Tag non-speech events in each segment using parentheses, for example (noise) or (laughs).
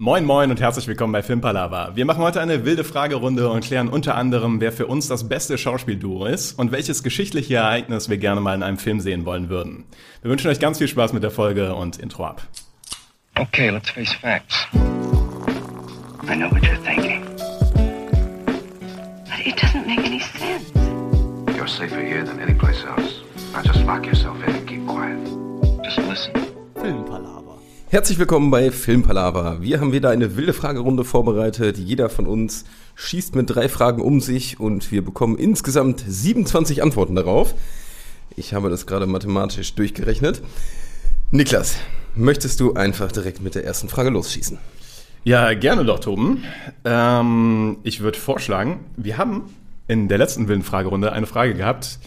Moin moin und herzlich willkommen bei Filmpalava. Wir machen heute eine wilde Fragerunde und klären unter anderem, wer für uns das beste Schauspielduo ist und welches geschichtliche Ereignis wir gerne mal in einem Film sehen wollen würden. Wir wünschen euch ganz viel Spaß mit der Folge und Intro ab. Okay, let's face facts. I know what you're thinking. But it doesn't make any sense. You're safer here than any place else. Now just lock yourself in and keep quiet. Just listen. Filmpalava. Herzlich willkommen bei Filmpalava. Wir haben wieder eine wilde Fragerunde vorbereitet. Jeder von uns schießt mit drei Fragen um sich und wir bekommen insgesamt 27 Antworten darauf. Ich habe das gerade mathematisch durchgerechnet. Niklas, möchtest du einfach direkt mit der ersten Frage losschießen? Ja, gerne doch, Toben. Ähm, ich würde vorschlagen, wir haben in der letzten wilden Fragerunde eine Frage gehabt,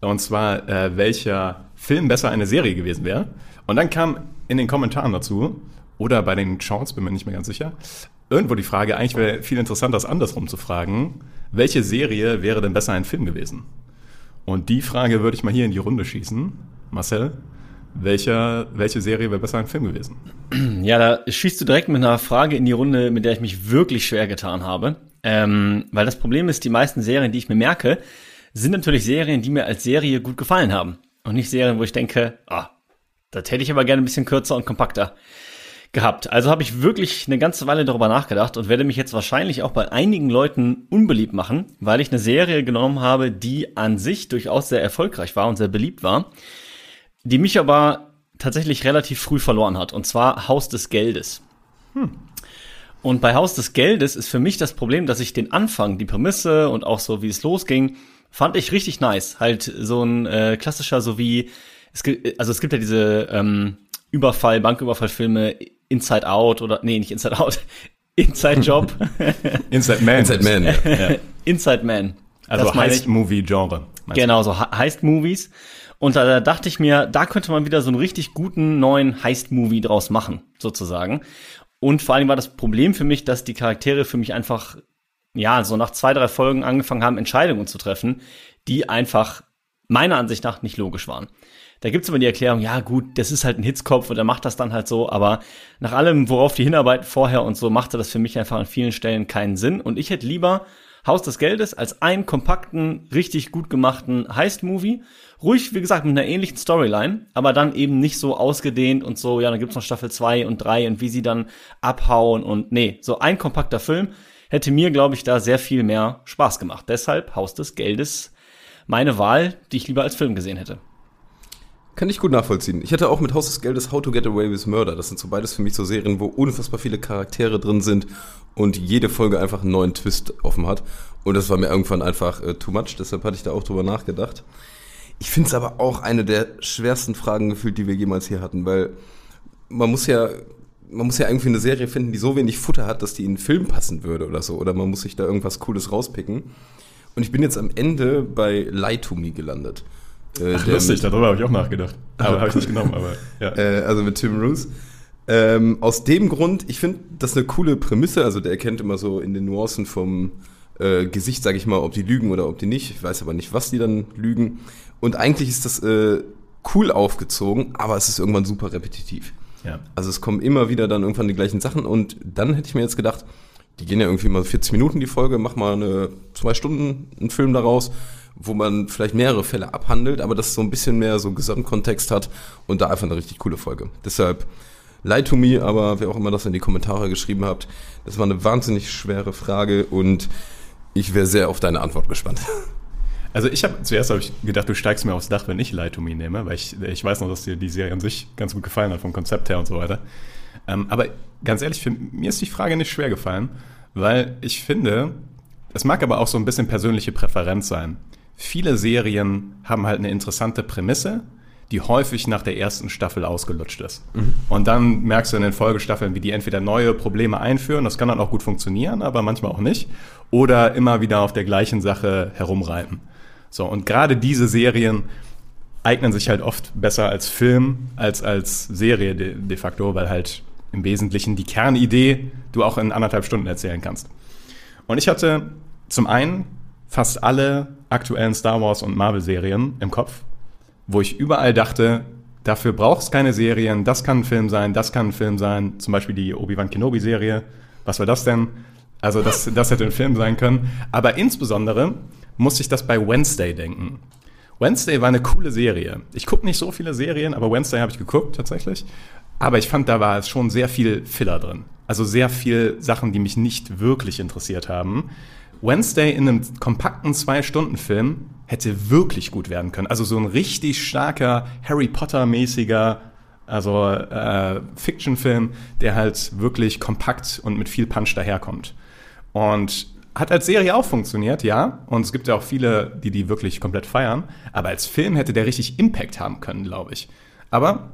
und zwar, äh, welcher Film besser eine Serie gewesen wäre. Und dann kam in den Kommentaren dazu oder bei den Shorts, bin mir nicht mehr ganz sicher, irgendwo die Frage, eigentlich wäre viel interessanter, das andersrum zu fragen, welche Serie wäre denn besser ein Film gewesen? Und die Frage würde ich mal hier in die Runde schießen. Marcel, welcher, welche Serie wäre besser ein Film gewesen? Ja, da schießt du direkt mit einer Frage in die Runde, mit der ich mich wirklich schwer getan habe. Ähm, weil das Problem ist, die meisten Serien, die ich mir merke, sind natürlich Serien, die mir als Serie gut gefallen haben. Und nicht Serien, wo ich denke, ah, das hätte ich aber gerne ein bisschen kürzer und kompakter gehabt. Also habe ich wirklich eine ganze Weile darüber nachgedacht und werde mich jetzt wahrscheinlich auch bei einigen Leuten unbeliebt machen, weil ich eine Serie genommen habe, die an sich durchaus sehr erfolgreich war und sehr beliebt war, die mich aber tatsächlich relativ früh verloren hat, und zwar Haus des Geldes. Hm. Und bei Haus des Geldes ist für mich das Problem, dass ich den Anfang, die Prämisse und auch so, wie es losging, fand ich richtig nice. Halt so ein äh, klassischer, so wie es gibt, also es gibt ja diese ähm, Überfall, Banküberfallfilme Inside Out oder nee, nicht Inside Out, (laughs) Inside Job. (laughs) Inside Man. Inside Man. Ja. (laughs) Inside Man. Also Heist-Movie-Genre. Genau, so Heist-Movies. Und da, da dachte ich mir, da könnte man wieder so einen richtig guten neuen Heist-Movie draus machen, sozusagen. Und vor allem war das Problem für mich, dass die Charaktere für mich einfach, ja, so nach zwei, drei Folgen angefangen haben, Entscheidungen zu treffen, die einfach meiner Ansicht nach nicht logisch waren. Da gibt's immer die Erklärung, ja gut, das ist halt ein Hitzkopf und er macht das dann halt so, aber nach allem, worauf die hinarbeiten vorher und so, machte das für mich einfach an vielen Stellen keinen Sinn. Und ich hätte lieber Haus des Geldes als einen kompakten, richtig gut gemachten Heist-Movie. Ruhig, wie gesagt, mit einer ähnlichen Storyline, aber dann eben nicht so ausgedehnt und so, ja, dann gibt's noch Staffel 2 und 3 und wie sie dann abhauen und nee, so ein kompakter Film hätte mir, glaube ich, da sehr viel mehr Spaß gemacht. Deshalb Haus des Geldes meine Wahl, die ich lieber als Film gesehen hätte. Kann ich gut nachvollziehen. Ich hätte auch mit Haus des Geldes How to Get Away with Murder. Das sind so beides für mich so Serien, wo unfassbar viele Charaktere drin sind und jede Folge einfach einen neuen Twist offen hat. Und das war mir irgendwann einfach äh, too much, deshalb hatte ich da auch drüber nachgedacht. Ich finde es aber auch eine der schwersten Fragen gefühlt, die wir jemals hier hatten, weil man muss ja, man muss ja irgendwie eine Serie finden, die so wenig Futter hat, dass die in einen Film passen würde oder so. Oder man muss sich da irgendwas Cooles rauspicken. Und ich bin jetzt am Ende bei Lie to Me gelandet. Äh, Ach, lustig, darüber habe ich auch nachgedacht. Aber habe ich nicht genommen, aber (laughs) ja. Äh, also mit Tim Roos. Ähm, aus dem Grund, ich finde das eine coole Prämisse. Also der erkennt immer so in den Nuancen vom äh, Gesicht, sage ich mal, ob die lügen oder ob die nicht. Ich weiß aber nicht, was die dann lügen. Und eigentlich ist das äh, cool aufgezogen, aber es ist irgendwann super repetitiv. Ja. Also es kommen immer wieder dann irgendwann die gleichen Sachen und dann hätte ich mir jetzt gedacht, die gehen ja irgendwie mal 40 Minuten die Folge, mach mal eine zwei Stunden einen Film daraus wo man vielleicht mehrere Fälle abhandelt, aber das so ein bisschen mehr so Gesamtkontext hat und da einfach eine richtig coole Folge. Deshalb Lie to me, aber wer auch immer das in die Kommentare geschrieben habt, das war eine wahnsinnig schwere Frage und ich wäre sehr auf deine Antwort gespannt. (laughs) Also ich habe zuerst habe ich gedacht, du steigst mir aufs Dach, wenn ich Lie to Me nehme, weil ich, ich weiß noch, dass dir die Serie an sich ganz gut gefallen hat vom Konzept her und so weiter. Ähm, aber ganz ehrlich, für, mir ist die Frage nicht schwer gefallen, weil ich finde, es mag aber auch so ein bisschen persönliche Präferenz sein viele Serien haben halt eine interessante Prämisse, die häufig nach der ersten Staffel ausgelutscht ist. Mhm. Und dann merkst du in den Folgestaffeln, wie die entweder neue Probleme einführen, das kann dann auch gut funktionieren, aber manchmal auch nicht, oder immer wieder auf der gleichen Sache herumreiten. So, und gerade diese Serien eignen sich halt oft besser als Film als als Serie de, de facto, weil halt im Wesentlichen die Kernidee du auch in anderthalb Stunden erzählen kannst. Und ich hatte zum einen fast alle aktuellen Star Wars und Marvel-Serien im Kopf, wo ich überall dachte, dafür brauchst keine Serien, das kann ein Film sein, das kann ein Film sein, zum Beispiel die Obi-Wan Kenobi-Serie. Was war das denn? Also das, (laughs) das hätte ein Film sein können. Aber insbesondere muss ich das bei Wednesday denken. Wednesday war eine coole Serie. Ich gucke nicht so viele Serien, aber Wednesday habe ich geguckt tatsächlich. Aber ich fand, da war es schon sehr viel Filler drin. Also sehr viel Sachen, die mich nicht wirklich interessiert haben. Wednesday in einem kompakten Zwei-Stunden-Film hätte wirklich gut werden können. Also so ein richtig starker Harry Potter-mäßiger, also äh, Fiction-Film, der halt wirklich kompakt und mit viel Punch daherkommt. Und hat als Serie auch funktioniert, ja. Und es gibt ja auch viele, die die wirklich komplett feiern. Aber als Film hätte der richtig Impact haben können, glaube ich. Aber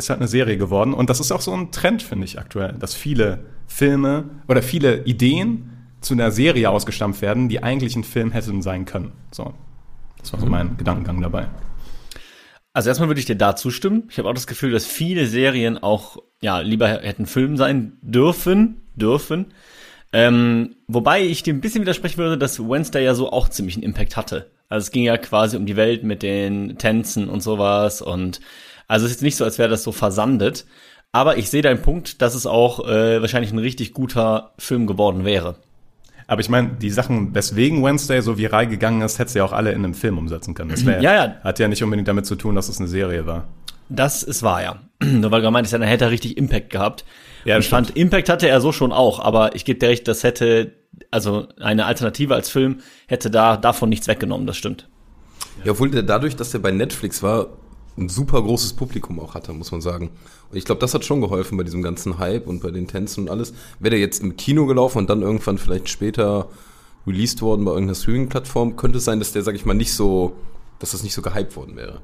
ist halt eine Serie geworden. Und das ist auch so ein Trend, finde ich, aktuell, dass viele Filme oder viele Ideen zu einer Serie ausgestampft werden, die eigentlich ein Film hätten sein können. So. Das war so mein Gedankengang dabei. Also erstmal würde ich dir da zustimmen. Ich habe auch das Gefühl, dass viele Serien auch ja lieber hätten Film sein dürfen, dürfen. Ähm, wobei ich dir ein bisschen widersprechen würde, dass Wednesday ja so auch ziemlich einen Impact hatte. Also es ging ja quasi um die Welt mit den Tänzen und sowas und also es ist nicht so, als wäre das so versandet. Aber ich sehe deinen Punkt, dass es auch äh, wahrscheinlich ein richtig guter Film geworden wäre. Aber ich meine, die Sachen, weswegen Wednesday so viral gegangen ist, hätte sie ja auch alle in einem Film umsetzen können. Das wär, Ja, ja. hat ja nicht unbedingt damit zu tun, dass es eine Serie war. Das ist wahr, ja. (clears throat) Nur weil du gemeint hast, dann hätte er richtig Impact gehabt. Ja, ich fand, Impact hatte er so schon auch, aber ich gebe dir recht, das hätte, also eine Alternative als Film hätte da davon nichts weggenommen, das stimmt. Ja, obwohl der dadurch, dass der bei Netflix war, ein super großes Publikum auch hatte, muss man sagen. Und ich glaube, das hat schon geholfen bei diesem ganzen Hype und bei den Tänzen und alles. Wäre der jetzt im Kino gelaufen und dann irgendwann vielleicht später released worden bei irgendeiner Streaming-Plattform, könnte es sein, dass der, sag ich mal, nicht so, dass das nicht so gehypt worden wäre.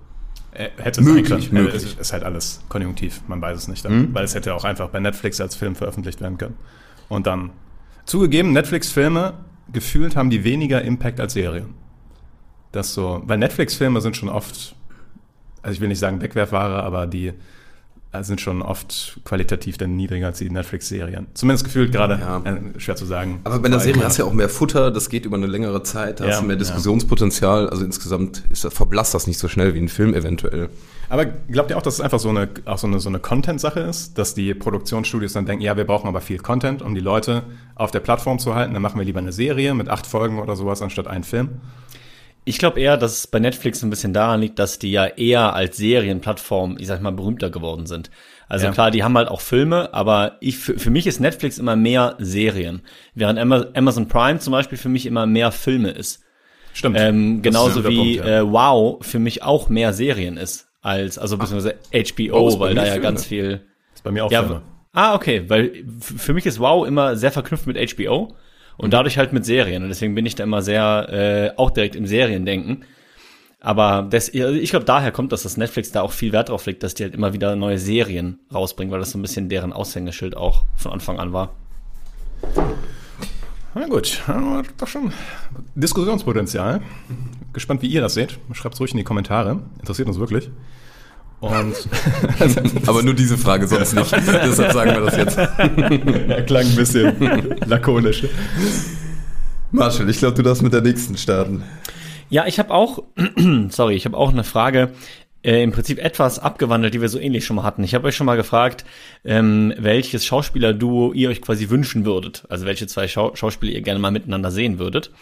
Äh, Hätte es Möglich, sein können. möglich. Es ist halt alles konjunktiv, man weiß es nicht. Dann, Mhm. Weil es hätte auch einfach bei Netflix als Film veröffentlicht werden können. Und dann, zugegeben, Netflix-Filme, gefühlt haben die weniger Impact als Serien. Das so, weil Netflix-Filme sind schon oft, also ich will nicht sagen Wegwerfware, aber die äh, sind schon oft qualitativ dann niedriger als die Netflix-Serien. Zumindest gefühlt gerade, Ja. äh, schwer zu sagen. Aber bei einer Serie hast du ja auch mehr Futter, das geht über eine längere Zeit, da Ja, hast du mehr. Diskussionspotenzial. Also insgesamt ist das, verblasst das nicht so schnell wie ein Film eventuell. Aber glaubt ihr auch, dass es einfach so eine, auch so eine, so eine Content-Sache ist, dass die Produktionsstudios dann denken, ja, wir brauchen aber viel Content, um die Leute auf der Plattform zu halten, dann machen wir lieber eine Serie mit acht Folgen oder sowas anstatt einen Film? Ich glaube eher, dass es bei Netflix ein bisschen daran liegt, dass die ja eher als Serienplattform, ich sag mal, berühmter geworden sind. Also Ja. klar, die haben halt auch Filme, aber ich, für, für mich ist Netflix immer mehr Serien. Während Ama- Amazon Prime zum Beispiel für mich immer mehr Filme ist. Stimmt. Ähm, genauso wie Punkt, ja. äh, Wow für mich auch mehr Serien ist als, also beziehungsweise HBO, Wow bei weil da ja Filme. ganz viel. ist bei mir auch Ja, Filme. ah, okay, weil für mich ist Wow immer sehr verknüpft mit HBO. Und dadurch halt mit Serien. Und deswegen bin ich da immer sehr äh, auch direkt im Seriendenken. Aber das, also ich glaube, daher kommt das, dass Netflix da auch viel Wert drauf legt, dass die halt immer wieder neue Serien rausbringen, weil das so ein bisschen deren Aushängeschild auch von Anfang an war. Na gut, doch schon Diskussionspotenzial. Gespannt, wie ihr das seht. Schreibt es ruhig in die Kommentare. Interessiert uns wirklich. Und (laughs) Aber nur diese Frage, sonst nicht. Deshalb sagen wir das jetzt. (laughs) er klang ein bisschen lakonisch. Marshall, ich glaube, du darfst mit der nächsten starten. Ja, ich habe auch, (clears throat) sorry, ich habe auch eine Frage, äh, im Prinzip etwas abgewandelt, die wir so ähnlich schon mal hatten. Ich habe euch schon mal gefragt, ähm, welches Schauspielerduo ihr euch quasi wünschen würdet. Also welche zwei Schau Schauspieler ihr gerne mal miteinander sehen würdet.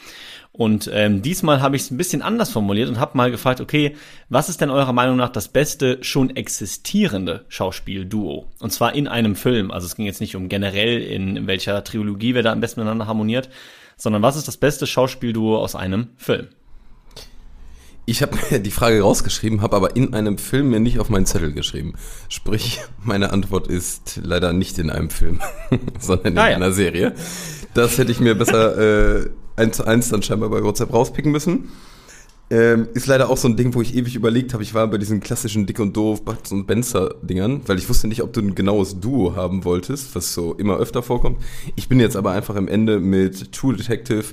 Und ähm, diesmal habe ich es ein bisschen anders formuliert und habe mal gefragt, okay, was ist denn eurer Meinung nach das beste schon existierende Schauspielduo? Und zwar in einem Film. Also es ging jetzt nicht um generell, in welcher Trilogie wir da am besten miteinander harmoniert, sondern was ist das beste Schauspielduo aus einem Film? Ich habe mir die Frage rausgeschrieben, habe aber in einem Film mir nicht auf meinen Zettel geschrieben. Sprich, meine Antwort ist leider nicht in einem Film, (laughs) sondern in Ah ja. einer Serie. Das hätte ich mir besser äh, eins zu eins dann scheinbar bei WhatsApp rauspicken müssen. Ähm, ist leider auch so ein Ding, wo ich ewig überlegt habe. Ich war bei diesen klassischen Dick und Doof, Butz und Benzer-Dingern, weil ich wusste nicht, ob du ein genaues Duo haben wolltest, was so immer öfter vorkommt. Ich bin jetzt aber einfach am Ende mit True Detective,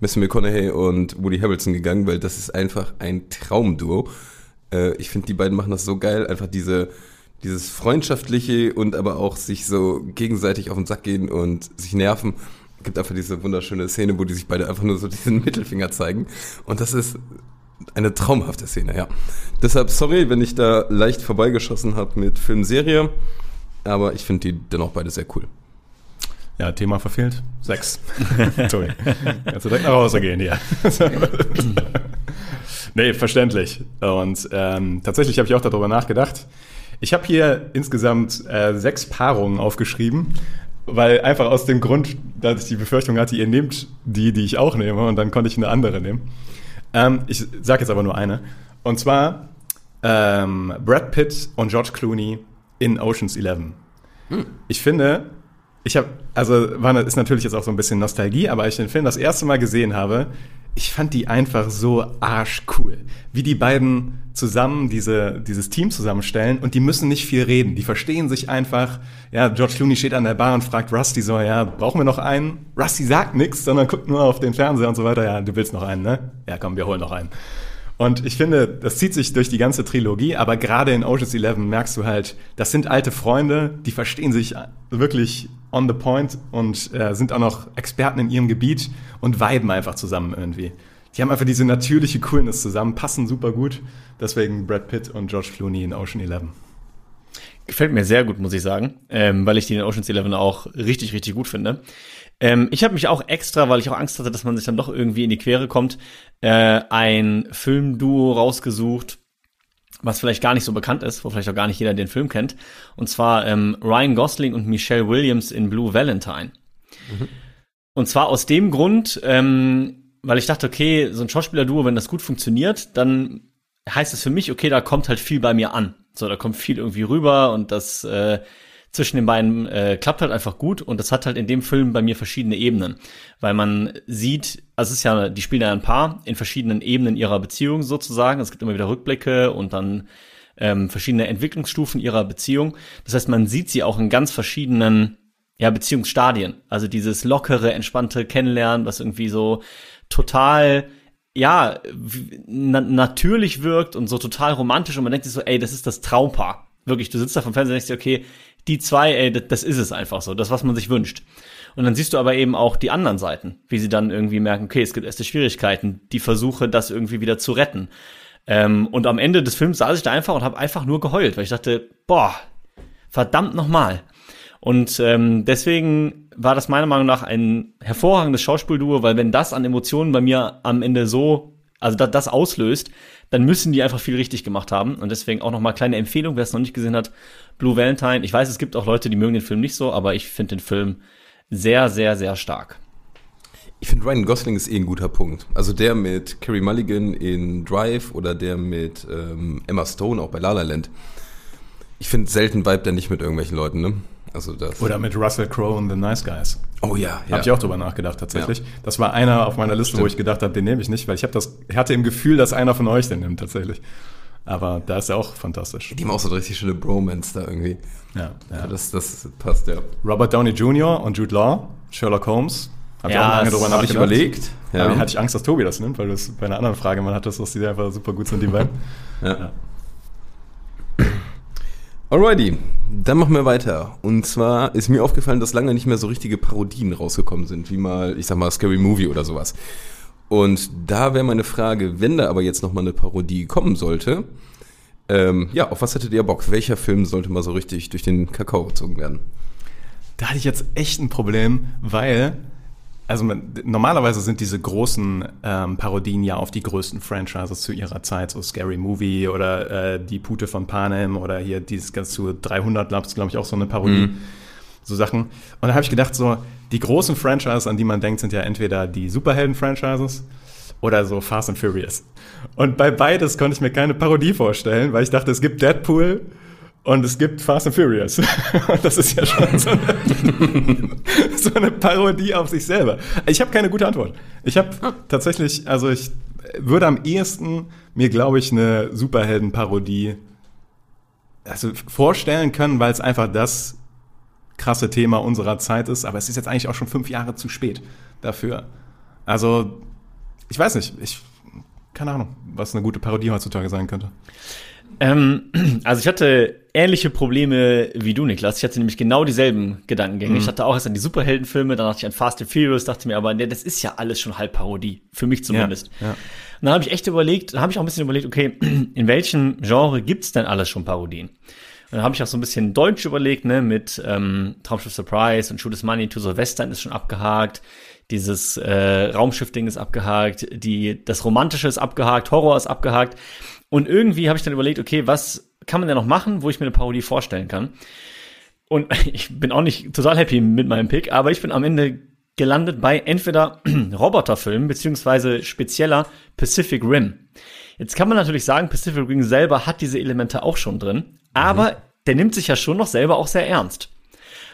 Matthew McConaughey und Woody Harrelson gegangen, weil das ist einfach ein Traumduo. Äh, ich finde, die beiden machen das so geil, einfach diese dieses freundschaftliche und aber auch sich so gegenseitig auf den Sack gehen und sich nerven. Gibt einfach diese wunderschöne Szene, wo die sich beide einfach nur so diesen Mittelfinger zeigen. Und das ist Eine traumhafte Szene, ja. Deshalb sorry, wenn ich da leicht vorbeigeschossen habe mit Filmserie, aber ich finde die dennoch beide sehr cool. Ja, Thema verfehlt. Sechs. (laughs) Tobi. Kannst du direkt nach Hause gehen hier. (laughs) nee, verständlich. Und ähm, tatsächlich habe ich auch darüber nachgedacht. Ich habe hier insgesamt äh, sechs Paarungen aufgeschrieben, weil einfach aus dem Grund, dass ich die Befürchtung hatte, ihr nehmt die, die ich auch nehme, und dann konnte ich eine andere nehmen. Ähm, ich sage jetzt aber nur eine. Und zwar ähm, Brad Pitt und George Clooney in Ocean's Eleven. Hm. Ich finde, ich habe, also war, ist natürlich jetzt auch so ein bisschen Nostalgie, aber ich den Film das erste Mal gesehen habe, ich fand die einfach so arschcool. Wie die beiden zusammen diese, dieses Team zusammenstellen und die müssen nicht viel reden. Die verstehen sich einfach. Ja, George Clooney steht an der Bar und fragt Rusty so, ja, brauchen wir noch einen? Rusty sagt nichts, sondern guckt nur auf den Fernseher und so weiter. Ja, du willst noch einen, ne? Ja, komm, wir holen noch einen. Und ich finde, das zieht sich durch die ganze Trilogie, aber gerade in Ocean's Eleven merkst du halt, das sind alte Freunde, die verstehen sich wirklich on the point und äh, sind auch noch Experten in ihrem Gebiet und viben einfach zusammen irgendwie. Die haben einfach diese natürliche Coolness zusammen, passen super gut. Deswegen Brad Pitt und George Clooney in Ocean Eleven. Gefällt mir sehr gut, muss ich sagen, ähm, weil ich die in Ocean's Eleven auch richtig, richtig gut finde. Ähm, ich habe mich auch extra, weil ich auch Angst hatte, dass man sich dann doch irgendwie in die Quere kommt, äh, ein Filmduo rausgesucht, was vielleicht gar nicht so bekannt ist, wo vielleicht auch gar nicht jeder den Film kennt. Und zwar ähm, Ryan Gosling und Michelle Williams in Blue Valentine. Mhm. Und zwar aus dem Grund, ähm, weil ich dachte, okay, so ein Schauspielerduo, wenn das gut funktioniert, dann heißt das für mich, okay, da kommt halt viel bei mir an. So, da kommt viel irgendwie rüber und das äh, zwischen den beiden äh, klappt halt einfach gut und das hat halt in dem Film bei mir verschiedene Ebenen, weil man sieht, also es ist ja, die spielen ja ein Paar in verschiedenen Ebenen ihrer Beziehung sozusagen. Es gibt immer wieder Rückblicke und dann ähm, verschiedene Entwicklungsstufen ihrer Beziehung. Das heißt, man sieht sie auch in ganz verschiedenen ja, Beziehungsstadien. Also dieses lockere, entspannte Kennenlernen, was irgendwie so total ja, na natürlich wirkt und so total romantisch und man denkt sich so, ey, das ist das Traumpaar. Wirklich, du sitzt da vom Fernseher und denkst dir, okay, die zwei, ey, das, das ist es einfach so, das, was man sich wünscht. Und dann siehst du aber eben auch die anderen Seiten, wie sie dann irgendwie merken, okay, es gibt erste Schwierigkeiten, die Versuche, das irgendwie wieder zu retten. Ähm, und am Ende des Films saß ich da einfach und habe einfach nur geheult, weil ich dachte, boah, verdammt nochmal. Und ähm, deswegen war das meiner Meinung nach ein hervorragendes Schauspielduo, weil wenn das an Emotionen bei mir am Ende so, also das, das auslöst, dann müssen die einfach viel richtig gemacht haben. Und deswegen auch nochmal kleine Empfehlung, wer es noch nicht gesehen hat, Blue Valentine. Ich weiß, es gibt auch Leute, die mögen den Film nicht so, aber ich finde den Film sehr, sehr, sehr stark. Ich finde Ryan Gosling ist eh ein guter Punkt. Also der mit Carrie Mulligan in Drive oder der mit ähm, Emma Stone auch bei La La Land. Ich finde selten vibe der nicht mit irgendwelchen Leuten, ne? Also das Oder mit Russell Crowe und The Nice Guys. Oh ja, ja. Habe ich auch drüber nachgedacht tatsächlich. Ja. Das war einer auf meiner Liste, Stimmt. wo ich gedacht habe, den nehme ich nicht, weil ich habe das hatte im Gefühl, dass einer von euch den nimmt tatsächlich. Aber da ist er auch fantastisch. Die haben auch so eine richtig schöne Bromance da irgendwie. Ja, ja. das, das passt, ja. Robert Downey Jr. und Jude Law, Sherlock Holmes. Hab ja, ich auch lange drüber nachgedacht. Ich überlegt. Ja. Aber hatte ich Angst, dass Tobi das nimmt, weil du es bei einer anderen Frage mal hattest, dass die einfach super gut sind, die beiden. (laughs) ja. ja. Alrighty, dann machen wir weiter. Und zwar ist mir aufgefallen, dass lange nicht mehr so richtige Parodien rausgekommen sind, wie mal, ich sag mal, Scary Movie oder sowas. Und da wäre meine Frage, wenn da aber jetzt nochmal eine Parodie kommen sollte, ähm, ja, auf was hättet ihr Bock? Welcher Film sollte mal so richtig durch den Kakao gezogen werden? Da hatte ich jetzt echt ein Problem, weil, also man, normalerweise sind diese großen ähm, Parodien ja auf die größten Franchises zu ihrer Zeit, so Scary Movie oder äh, Die Pute von Panem oder hier dieses ganz zu 300 Labs, glaube ich, auch so eine Parodie. Mhm so Sachen. Und da habe ich gedacht, so, die großen Franchises, an die man denkt, sind ja entweder die Superhelden-Franchises oder so Fast and Furious. Und bei beides konnte ich mir keine Parodie vorstellen, weil ich dachte, es gibt Deadpool und es gibt Fast and Furious. (laughs) Und das ist ja schon so eine, (laughs) so eine Parodie auf sich selber. Ich habe keine gute Antwort. Ich habe tatsächlich, also ich würde am ehesten mir, glaube ich, eine Superhelden-Parodie also vorstellen können, weil es einfach das krasse Thema unserer Zeit ist, aber es ist jetzt eigentlich auch schon fünf Jahre zu spät dafür. Also, ich weiß nicht, ich, keine Ahnung, was eine gute Parodie heutzutage sein könnte. Ähm, (clears throat) also ich hatte ähnliche Probleme wie du, Niklas. Ich hatte nämlich genau dieselben Gedankengänge. Mhm. Ich hatte auch erst an die Superheldenfilme, dann dachte ich an Fast and Furious, dachte mir aber, ne, das ist ja alles schon halb Parodie. Für mich zumindest. ja. Und dann habe ich echt überlegt, dann habe ich auch ein bisschen überlegt, okay, (clears throat) in welchem Genre gibt's denn alles schon Parodien? Und dann habe ich auch so ein bisschen Deutsch überlegt, ne, mit ähm, Traumschiff Surprise und Shoot Money to the Western ist schon abgehakt. Dieses äh, Raumschiff-Ding ist abgehakt, die, das Romantische ist abgehakt, Horror ist abgehakt. Und irgendwie habe ich dann überlegt, okay, was kann man denn noch machen, wo ich mir eine Parodie vorstellen kann? Und (laughs) ich bin auch nicht total happy mit meinem Pick, aber ich bin am Ende gelandet bei entweder (clears throat) Roboterfilmen beziehungsweise spezieller Pacific Rim. Jetzt kann man natürlich sagen, Pacific Rim selber hat diese Elemente auch schon drin, aber der nimmt sich ja schon noch selber auch sehr ernst.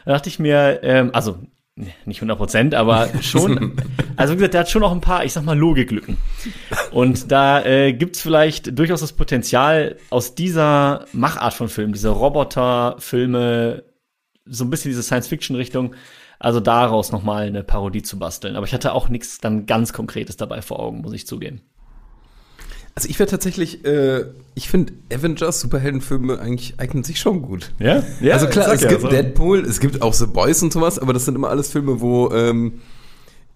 Da dachte ich mir, ähm, also nicht 100 Prozent, aber (laughs) schon, also wie gesagt, der hat schon auch ein paar, ich sag mal, Logiklücken. Und da äh, gibt's vielleicht durchaus das Potenzial, aus dieser Machart von Filmen, diese Roboterfilme, so ein bisschen diese Science-Fiction-Richtung, also daraus nochmal eine Parodie zu basteln. Aber ich hatte auch nichts dann ganz Konkretes dabei vor Augen, muss ich zugeben. Also ich wäre tatsächlich, äh, ich finde Avengers, Superheldenfilme eigentlich eignen sich schon gut. Ja? ja also klar, es ja, gibt so. Deadpool, es gibt auch The Boys und sowas, aber das sind immer alles Filme, wo, ähm,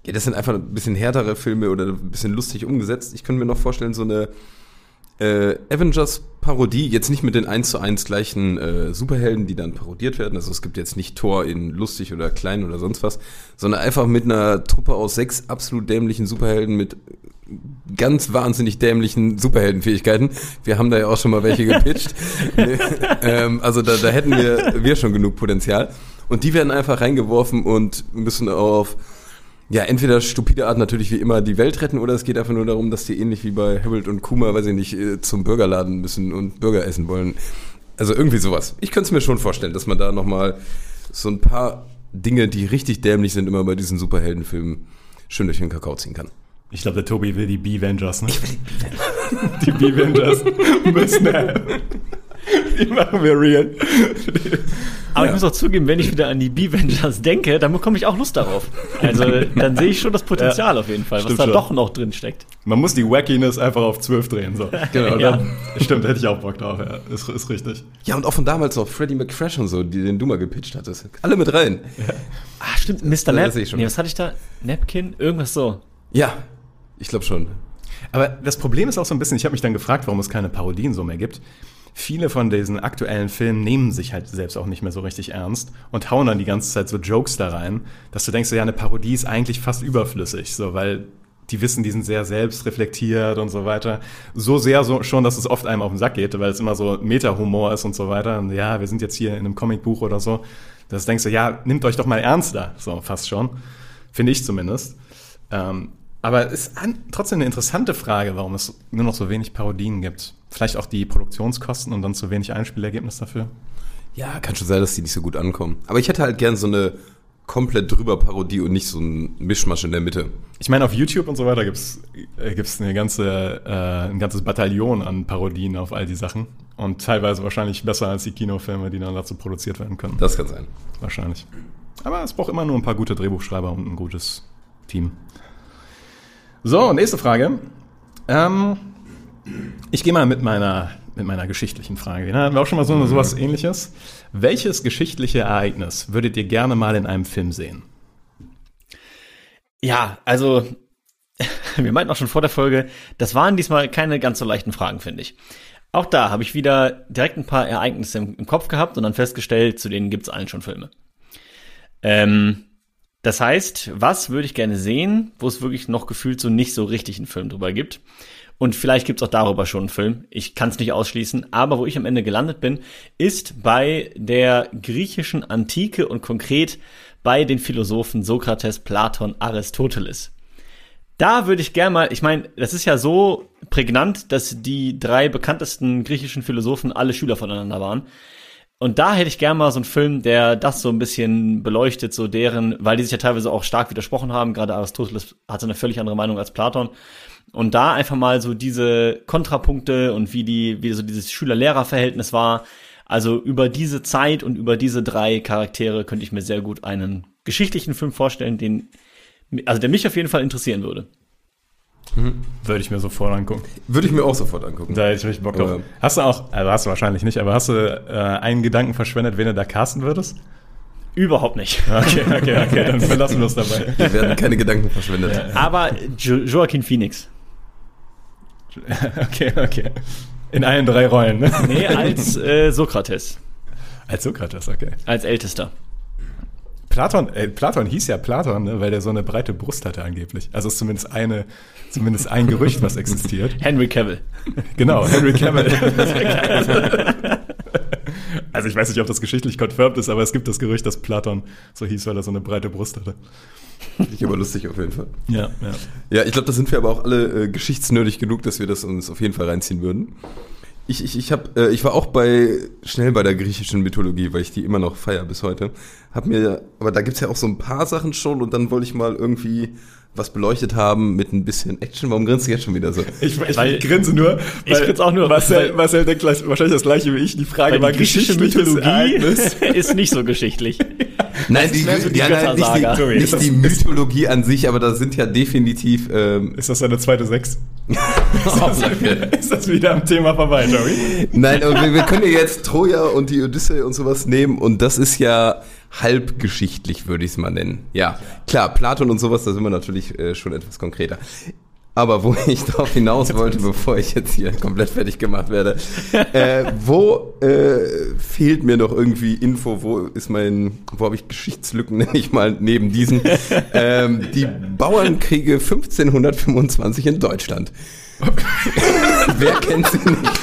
ja, das sind einfach ein bisschen härtere Filme oder ein bisschen lustig umgesetzt. Ich könnte mir noch vorstellen, so eine äh, Avengers-Parodie, jetzt nicht mit den 1 zu 1 gleichen äh, Superhelden, die dann parodiert werden. Also es gibt jetzt nicht Thor in lustig oder klein oder sonst was, sondern einfach mit einer Truppe aus sechs absolut dämlichen Superhelden mit ganz wahnsinnig dämlichen Superheldenfähigkeiten. Wir haben da ja auch schon mal welche gepitcht. (laughs) Ähm, also da, da hätten wir, wir schon genug Potenzial. Und die werden einfach reingeworfen und müssen auf, ja, entweder stupide Art natürlich wie immer die Welt retten oder es geht einfach nur darum, dass die ähnlich wie bei Harold und Kuma, weiß ich nicht, äh, zum Burgerladen müssen und Burger essen wollen. Also irgendwie sowas. Ich könnte es mir schon vorstellen, dass man da nochmal so ein paar Dinge, die richtig dämlich sind, immer bei diesen Superheldenfilmen schön durch den Kakao ziehen kann. Ich glaube, der Tobi will die B-Vengers, ne? Ich will die B-Vengers. Die müssen Die machen wir real. Aber ich muss auch zugeben, wenn ich wieder an die B-Vengers denke, dann bekomme ich auch Lust darauf. Also dann sehe ich schon das Potenzial auf jeden Fall, was da schon. doch noch drin steckt. Man muss die Wackiness einfach auf 12 drehen. So. (laughs) Genau, Ja. dann- Stimmt, hätte ich auch Bock drauf. Ja. Ist, ist richtig. Ja, und auch von damals noch Freddie McFresh und so, die, den du mal gepitcht hattest. Alle mit rein. Ah, stimmt, Mr. das Nap. sehe ich schon. Nee, was hatte ich da? Napkin? Irgendwas so. Ja, ich glaube schon. Aber das Problem ist auch so ein bisschen, ich habe mich dann gefragt, warum es keine Parodien so mehr gibt. Viele von diesen aktuellen Filmen nehmen sich halt selbst auch nicht mehr so richtig ernst und hauen dann die ganze Zeit so Jokes da rein, dass du denkst, ja, eine Parodie ist eigentlich fast überflüssig, so, weil die wissen, die sind sehr selbstreflektiert und so weiter. So sehr so schon, dass es oft einem auf den Sack geht, weil es immer so Meta-Humor ist und so weiter. Und ja, wir sind jetzt hier in einem Comicbuch oder so. Das denkst du, ja, nimmt euch doch mal ernster, so fast schon. Finde ich zumindest. Ähm, aber es ist an, trotzdem eine interessante Frage, warum es nur noch so wenig Parodien gibt. Vielleicht auch die Produktionskosten und dann zu wenig Einspielergebnis dafür. Ja, kann schon sein, dass die nicht so gut ankommen. Aber ich hätte halt gern so eine komplett drüber Parodie und nicht so ein Mischmasch in der Mitte. Ich meine, auf YouTube und so weiter gibt's äh, gibt's eine ganze, äh, ein ganzes Bataillon an Parodien auf all die Sachen. Und teilweise wahrscheinlich besser als die Kinofilme, die dann dazu produziert werden können. Das kann sein. Wahrscheinlich. Aber es braucht immer nur ein paar gute Drehbuchschreiber und ein gutes Team. So, nächste Frage. Ähm, ich gehe mal mit meiner, mit meiner geschichtlichen Frage. Da hatten wir auch schon mal so sowas ähnliches. Welches geschichtliche Ereignis würdet ihr gerne mal in einem Film sehen? Ja, also (laughs) wir meinten auch schon vor der Folge, das waren diesmal keine ganz so leichten Fragen, finde ich. Auch da habe ich wieder direkt ein paar Ereignisse im, im Kopf gehabt und dann festgestellt, zu denen gibt's allen schon Filme. Ähm, das heißt, was würde ich gerne sehen, wo es wirklich noch gefühlt so nicht so richtig einen Film drüber gibt? Und vielleicht gibt's auch darüber schon einen Film. Ich kann es nicht ausschließen. Aber wo ich am Ende gelandet bin, ist bei der griechischen Antike und konkret bei den Philosophen Sokrates, Platon, Aristoteles. Da würde ich gerne mal, ich meine, das ist ja so prägnant, dass die drei bekanntesten griechischen Philosophen alle Schüler voneinander waren. Und da hätte ich gerne mal so einen Film, der das so ein bisschen beleuchtet, so deren, weil die sich ja teilweise auch stark widersprochen haben. Gerade Aristoteles hatte eine völlig andere Meinung als Platon. Und da einfach mal so diese Kontrapunkte und wie die, wie so dieses Schüler-Lehrer-Verhältnis war. Also über diese Zeit und über diese drei Charaktere könnte ich mir sehr gut einen geschichtlichen Film vorstellen, den, also der mich auf jeden Fall interessieren würde. Würde ich mir sofort angucken. Würde ich mir auch sofort angucken. Da hätte ich richtig Bock drauf. Ja. Hast du auch, also hast du wahrscheinlich nicht, aber hast du äh, einen Gedanken verschwendet, wen du da casten würdest? Überhaupt nicht. (laughs) Okay, okay, okay, dann (laughs) verlassen wir es dabei. Hier werden keine Gedanken verschwendet. Aber jo Joaquin Phoenix. (laughs) Okay, okay. In allen drei Rollen, ne? Nee, als äh, Sokrates. Als Sokrates, okay. Als Ältester. Platon, äh, Platon hieß ja Platon, ne, weil der so eine breite Brust hatte angeblich. Also ist zumindest eine, zumindest ein Gerücht, was existiert. (laughs) Henry Cavill. Genau, Henry Cavill. (laughs) also ich weiß nicht, ob das geschichtlich confirmed ist, aber es gibt das Gerücht, dass Platon so hieß, weil er so eine breite Brust hatte. Finde ich aber lustig auf jeden Fall. Ja, ja. Ja, ich glaube, da sind wir aber auch alle äh, geschichtsnördig genug, dass wir das uns auf jeden Fall reinziehen würden. Ich, ich, ich, hab, äh, ich war auch bei schnell bei der griechischen Mythologie, weil ich die immer noch feier bis heute. Hab mir, aber da gibt's ja auch so ein paar Sachen schon und dann wollte ich mal irgendwie was beleuchtet haben mit ein bisschen Action. Warum grinst du jetzt schon wieder so? Ich, ich Weil- grinse nur. Ich grinse auch nur, Marcel, weil- Marcel denkt gleich, wahrscheinlich das gleiche wie ich. Die Frage war die griechische Mythologie (laughs) ist nicht so geschichtlich. (laughs) Nein, die, so die ja, nein, nicht, die, Sorry, nicht ist das- die Mythologie an sich, aber da sind ja definitiv. Ähm, Ist das deine zweite Sechs? (laughs) oh, danke. Ist das wieder am Thema vorbei, Joey? Nein, wir, wir können ja jetzt Troja und die Odyssee und sowas nehmen und das ist ja halbgeschichtlich, würde ich es mal nennen. Ja, klar, Platon und sowas, da sind wir natürlich äh, schon etwas konkreter. Aber wo (laughs) ich darauf hinaus wollte, bevor ich jetzt hier komplett fertig gemacht werde, äh, wo äh, fehlt mir noch irgendwie Info, wo ist mein, wo habe ich Geschichtslücken, (laughs) nenne ich mal, neben diesen, ähm, die Bauernkriege 1525 in Deutschland. (laughs) Wer kennt sie nicht?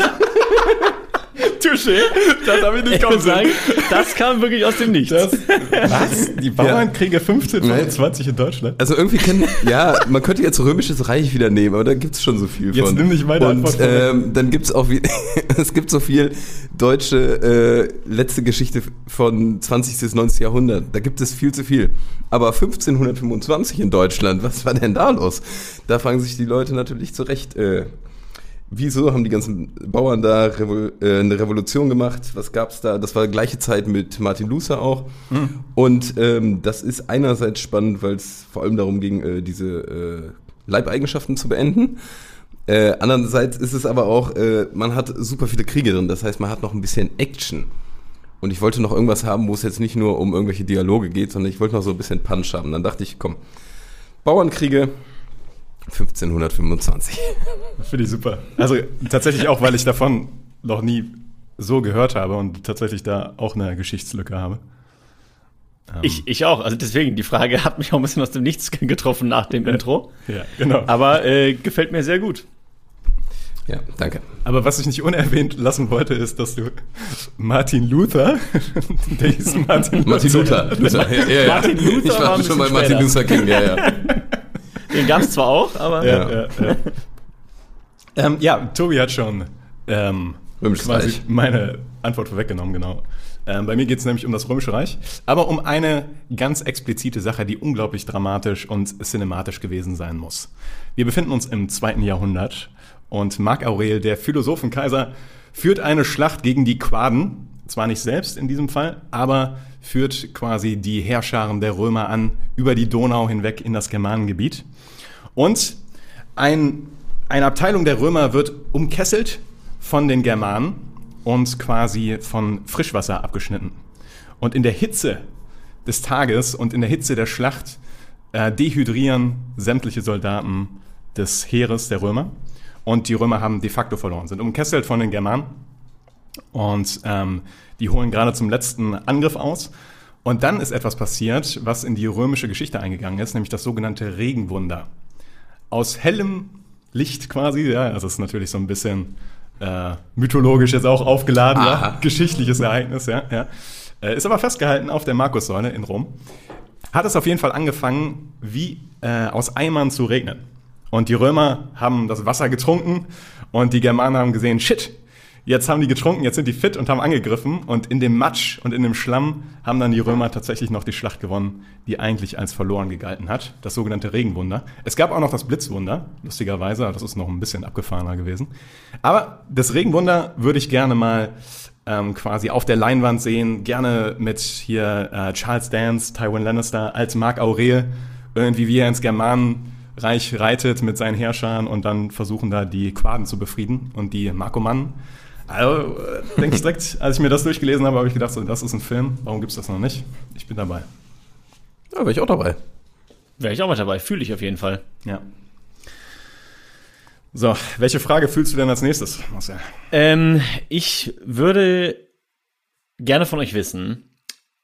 Touché. Das habe ich nicht Ich kommen sagen. Das kam wirklich aus dem Nichts. Das, was? Die Bauernkriege 1525 in Deutschland? Also irgendwie kennen, ja, man könnte jetzt Römisches Reich wieder nehmen, aber da gibt's schon so viel Jetzt von. nimm nicht meine Und ähm, dann gibt's auch wie, (laughs) es gibt so viel deutsche äh, letzte Geschichte von 20. bis 90. Jahrhundert. Da gibt es viel zu viel. Aber 1525 in Deutschland, was war denn da los? Da fragen sich die Leute natürlich zu Recht, äh, Wieso haben die ganzen Bauern da Revo äh, eine Revolution gemacht? Was gab's da? Das war gleiche Zeit mit Martin Luther auch. Und ähm, das ist einerseits spannend, weil es vor allem darum ging, äh, diese äh, Leibeigenschaften zu beenden. Äh, andererseits ist es aber auch, äh, man hat super viele Kriege drin. Das heißt, man hat noch ein bisschen Action. Und ich wollte noch irgendwas haben, wo es jetzt nicht nur um irgendwelche Dialoge geht, sondern ich wollte noch so ein bisschen Punch haben. Dann dachte ich, komm, Bauernkriege 1525. Finde ich super. Also tatsächlich auch, weil ich davon noch nie so gehört habe und tatsächlich da auch eine Geschichtslücke habe. Ich, ich auch. Also deswegen, die Frage hat mich auch ein bisschen aus dem Nichts getroffen nach dem Intro. Ja, genau. Aber äh, gefällt mir sehr gut. Ja, danke. Aber was ich nicht unerwähnt lassen wollte, ist, dass du Martin Luther, (laughs) der hieß Martin Luther. Martin Luther. Luther. (laughs) Ja, ja, ja. Martin Luther ich war schon bei Martin. Luther King, ja, ja. (laughs) Den gab es zwar auch, aber Ja, ja, ja. ähm, ja, Tobi hat schon ähm, quasi Reich. meine Antwort vorweggenommen, genau. Ähm, bei mir geht es nämlich um das Römische Reich, aber um eine ganz explizite Sache, die unglaublich dramatisch und cinematisch gewesen sein muss. Wir befinden uns im zweiten Jahrhundert und Marc Aurel, der Philosophenkaiser, führt eine Schlacht gegen die Quaden, zwar nicht selbst in diesem Fall, aber führt quasi die Heerscharen der Römer an über die Donau hinweg in das Germanengebiet. Und ein, eine Abteilung der Römer wird umkesselt von den Germanen und quasi von Frischwasser abgeschnitten. Und in der Hitze des Tages und in der Hitze der Schlacht äh, dehydrieren sämtliche Soldaten des Heeres der Römer. Und die Römer haben de facto verloren, sind umkesselt von den Germanen. Und ähm, die holen gerade zum letzten Angriff aus. Und dann ist etwas passiert, was in die römische Geschichte eingegangen ist, nämlich das sogenannte Regenwunder. Aus hellem Licht quasi, ja, das ist natürlich so ein bisschen äh, mythologisch jetzt auch aufgeladen, ja, geschichtliches Ereignis, ja, ja. Äh, ist aber festgehalten auf der Markussäule in Rom. Hat es auf jeden Fall angefangen, wie äh, aus Eimern zu regnen. Und die Römer haben das Wasser getrunken und die Germanen haben gesehen, shit, jetzt haben die getrunken, jetzt sind die fit und haben angegriffen. Und in dem Matsch und in dem Schlamm haben dann die Römer tatsächlich noch die Schlacht gewonnen, die eigentlich als verloren gegalten hat. Das sogenannte Regenwunder. Es gab auch noch das Blitzwunder, lustigerweise, das ist noch ein bisschen abgefahrener gewesen. Aber das Regenwunder würde ich gerne mal ähm, quasi auf der Leinwand sehen, gerne mit hier äh, Charles Dance, Tywin Lannister als Mark Aurel, irgendwie wie er ins Germanen Reich reitet mit seinen Herrschern und dann versuchen da die Quaden zu befrieden und die Markomannen. Also, äh, denke ich direkt, als ich mir das durchgelesen habe, habe ich gedacht, so, das ist ein Film, warum gibt es das noch nicht? Ich bin dabei. Da wäre ich auch dabei. Wäre ich auch mal dabei, fühle ich auf jeden Fall. Ja. So, welche Frage fühlst du denn als nächstes, Marcel? Ähm, ich würde gerne von euch wissen,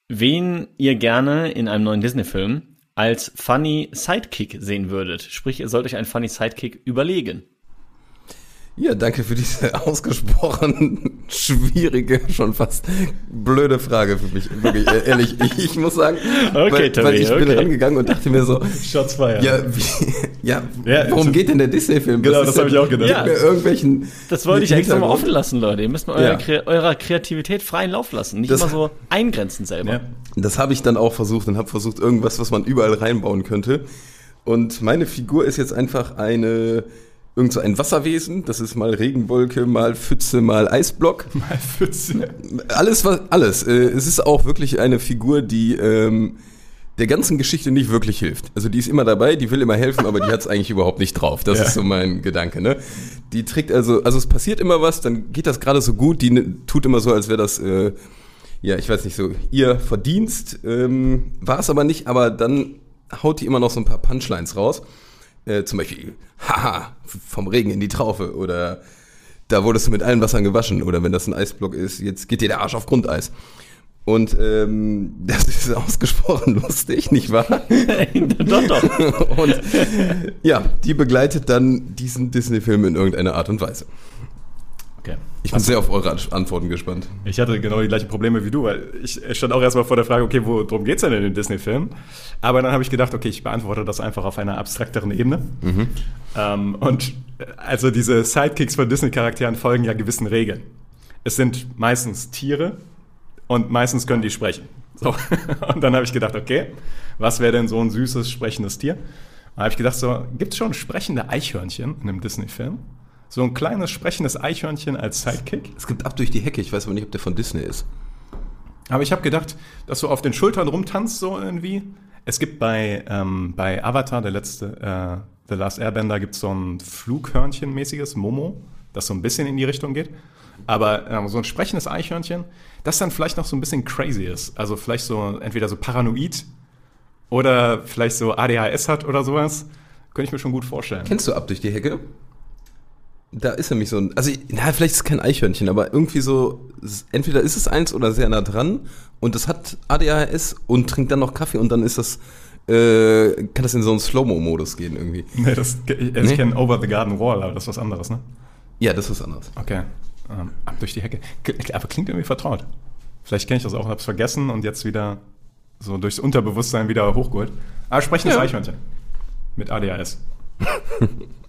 wen ihr gerne in einem neuen Disney-Film als Funny Sidekick sehen würdet. Sprich, ihr sollt euch einen Funny Sidekick überlegen. Ja, danke für diese (laughs) ausgesprochen schwierige, schon fast blöde Frage für mich. Wirklich, äh, ehrlich, ich, ich muss sagen, Okay, weil, Tommy, weil ich bin okay. rangegangen und dachte mir so, Shots feiern. ja, wie, ja, Ja, worum geht denn der Disney-Film? Genau, Was das habe ich auch gedacht. Ja. Irgendwelchen Das wollte ich extra mal offen lassen, Leute. Ihr müsst mal eurer, Ja. Eurer Kreativität freien Lauf lassen. Nicht Das- immer so eingrenzen selber. Ja. Das habe ich dann auch versucht und habe versucht, irgendwas, was man überall reinbauen könnte. Und meine Figur ist jetzt einfach eine, irgend so ein Wasserwesen. Das ist mal Regenwolke, mal Pfütze, mal Eisblock. (laughs) Mal Pfütze. Alles, was, alles. Äh, Es ist auch wirklich eine Figur, die ähm, der ganzen Geschichte nicht wirklich hilft. Also die ist immer dabei, die will immer helfen, aber die hat es (laughs) eigentlich überhaupt nicht drauf. Das Ja. ist so mein Gedanke. Ne? Die trägt also, also es passiert immer was, dann geht das gerade so gut. Die tut immer so, als wäre das, äh, ja, ich weiß nicht so, ihr Verdienst. Ähm, War es aber nicht, aber dann haut die immer noch so ein paar Punchlines raus. Äh, zum Beispiel, (laughs) haha, vom Regen in die Traufe oder da wurdest du mit allen Wassern gewaschen oder wenn das ein Eisblock ist, jetzt geht dir der Arsch auf Grundeis. Und ähm, (laughs) das ist ausgesprochen (laughs) lustig, nicht wahr? doch, doch. Und ja, die begleitet dann diesen Disney-Film in irgendeiner Art und Weise. Okay. Ich bin sehr auf eure Antworten gespannt. Ich hatte genau die gleichen Probleme wie du, weil ich stand auch erstmal vor der Frage, okay, worum geht's denn in dem Disney-Film? Aber dann habe ich gedacht, okay, ich beantworte das einfach auf einer abstrakteren Ebene. Ähm, und äh, also diese Sidekicks von Disney-Charakteren folgen ja gewissen Regeln. Es sind meistens Tiere und meistens können die sprechen. So. (laughs) Und dann habe ich gedacht, okay, was wäre denn so ein süßes, sprechendes Tier? Da habe ich gedacht, so, gibt es schon sprechende Eichhörnchen in einem Disney-Film? So ein kleines sprechendes Eichhörnchen als Sidekick? Es gibt Ab durch die Hecke, ich weiß aber nicht, ob der von Disney ist. Aber ich habe gedacht, dass du auf den Schultern rumtanzt so irgendwie. Es gibt bei, ähm, bei Avatar, der letzte, äh, The Last Airbender, gibt es so ein Flughörnchen-mäßiges Momo, das so ein bisschen in die Richtung geht. Aber ähm, so ein sprechendes Eichhörnchen, das dann vielleicht noch so ein bisschen crazy ist. Also vielleicht so entweder so paranoid oder vielleicht so ADHS hat oder sowas. Könnte ich mir schon gut vorstellen. Kennst du Ab durch die Hecke? Da ist nämlich so ein, also na, vielleicht ist es kein Eichhörnchen, aber irgendwie so, entweder ist es eins oder sehr nah dran und das hat ADHS und trinkt dann noch Kaffee und dann ist das, äh, kann das in so einen Slow-Mo-Modus gehen irgendwie. (laughs) Nee, das, ich Nee? kenne Over the Garden Wall, aber das ist was anderes, ne? Ja, das ist was anderes. Okay. Ähm, ab durch die Hecke. Aber klingt irgendwie vertraut. Vielleicht kenne ich das auch, hab's vergessen und jetzt wieder so durchs Unterbewusstsein wieder hochgeholt. Aber sprechendes Ja. Eichhörnchen. Mit ADHS. (laughs)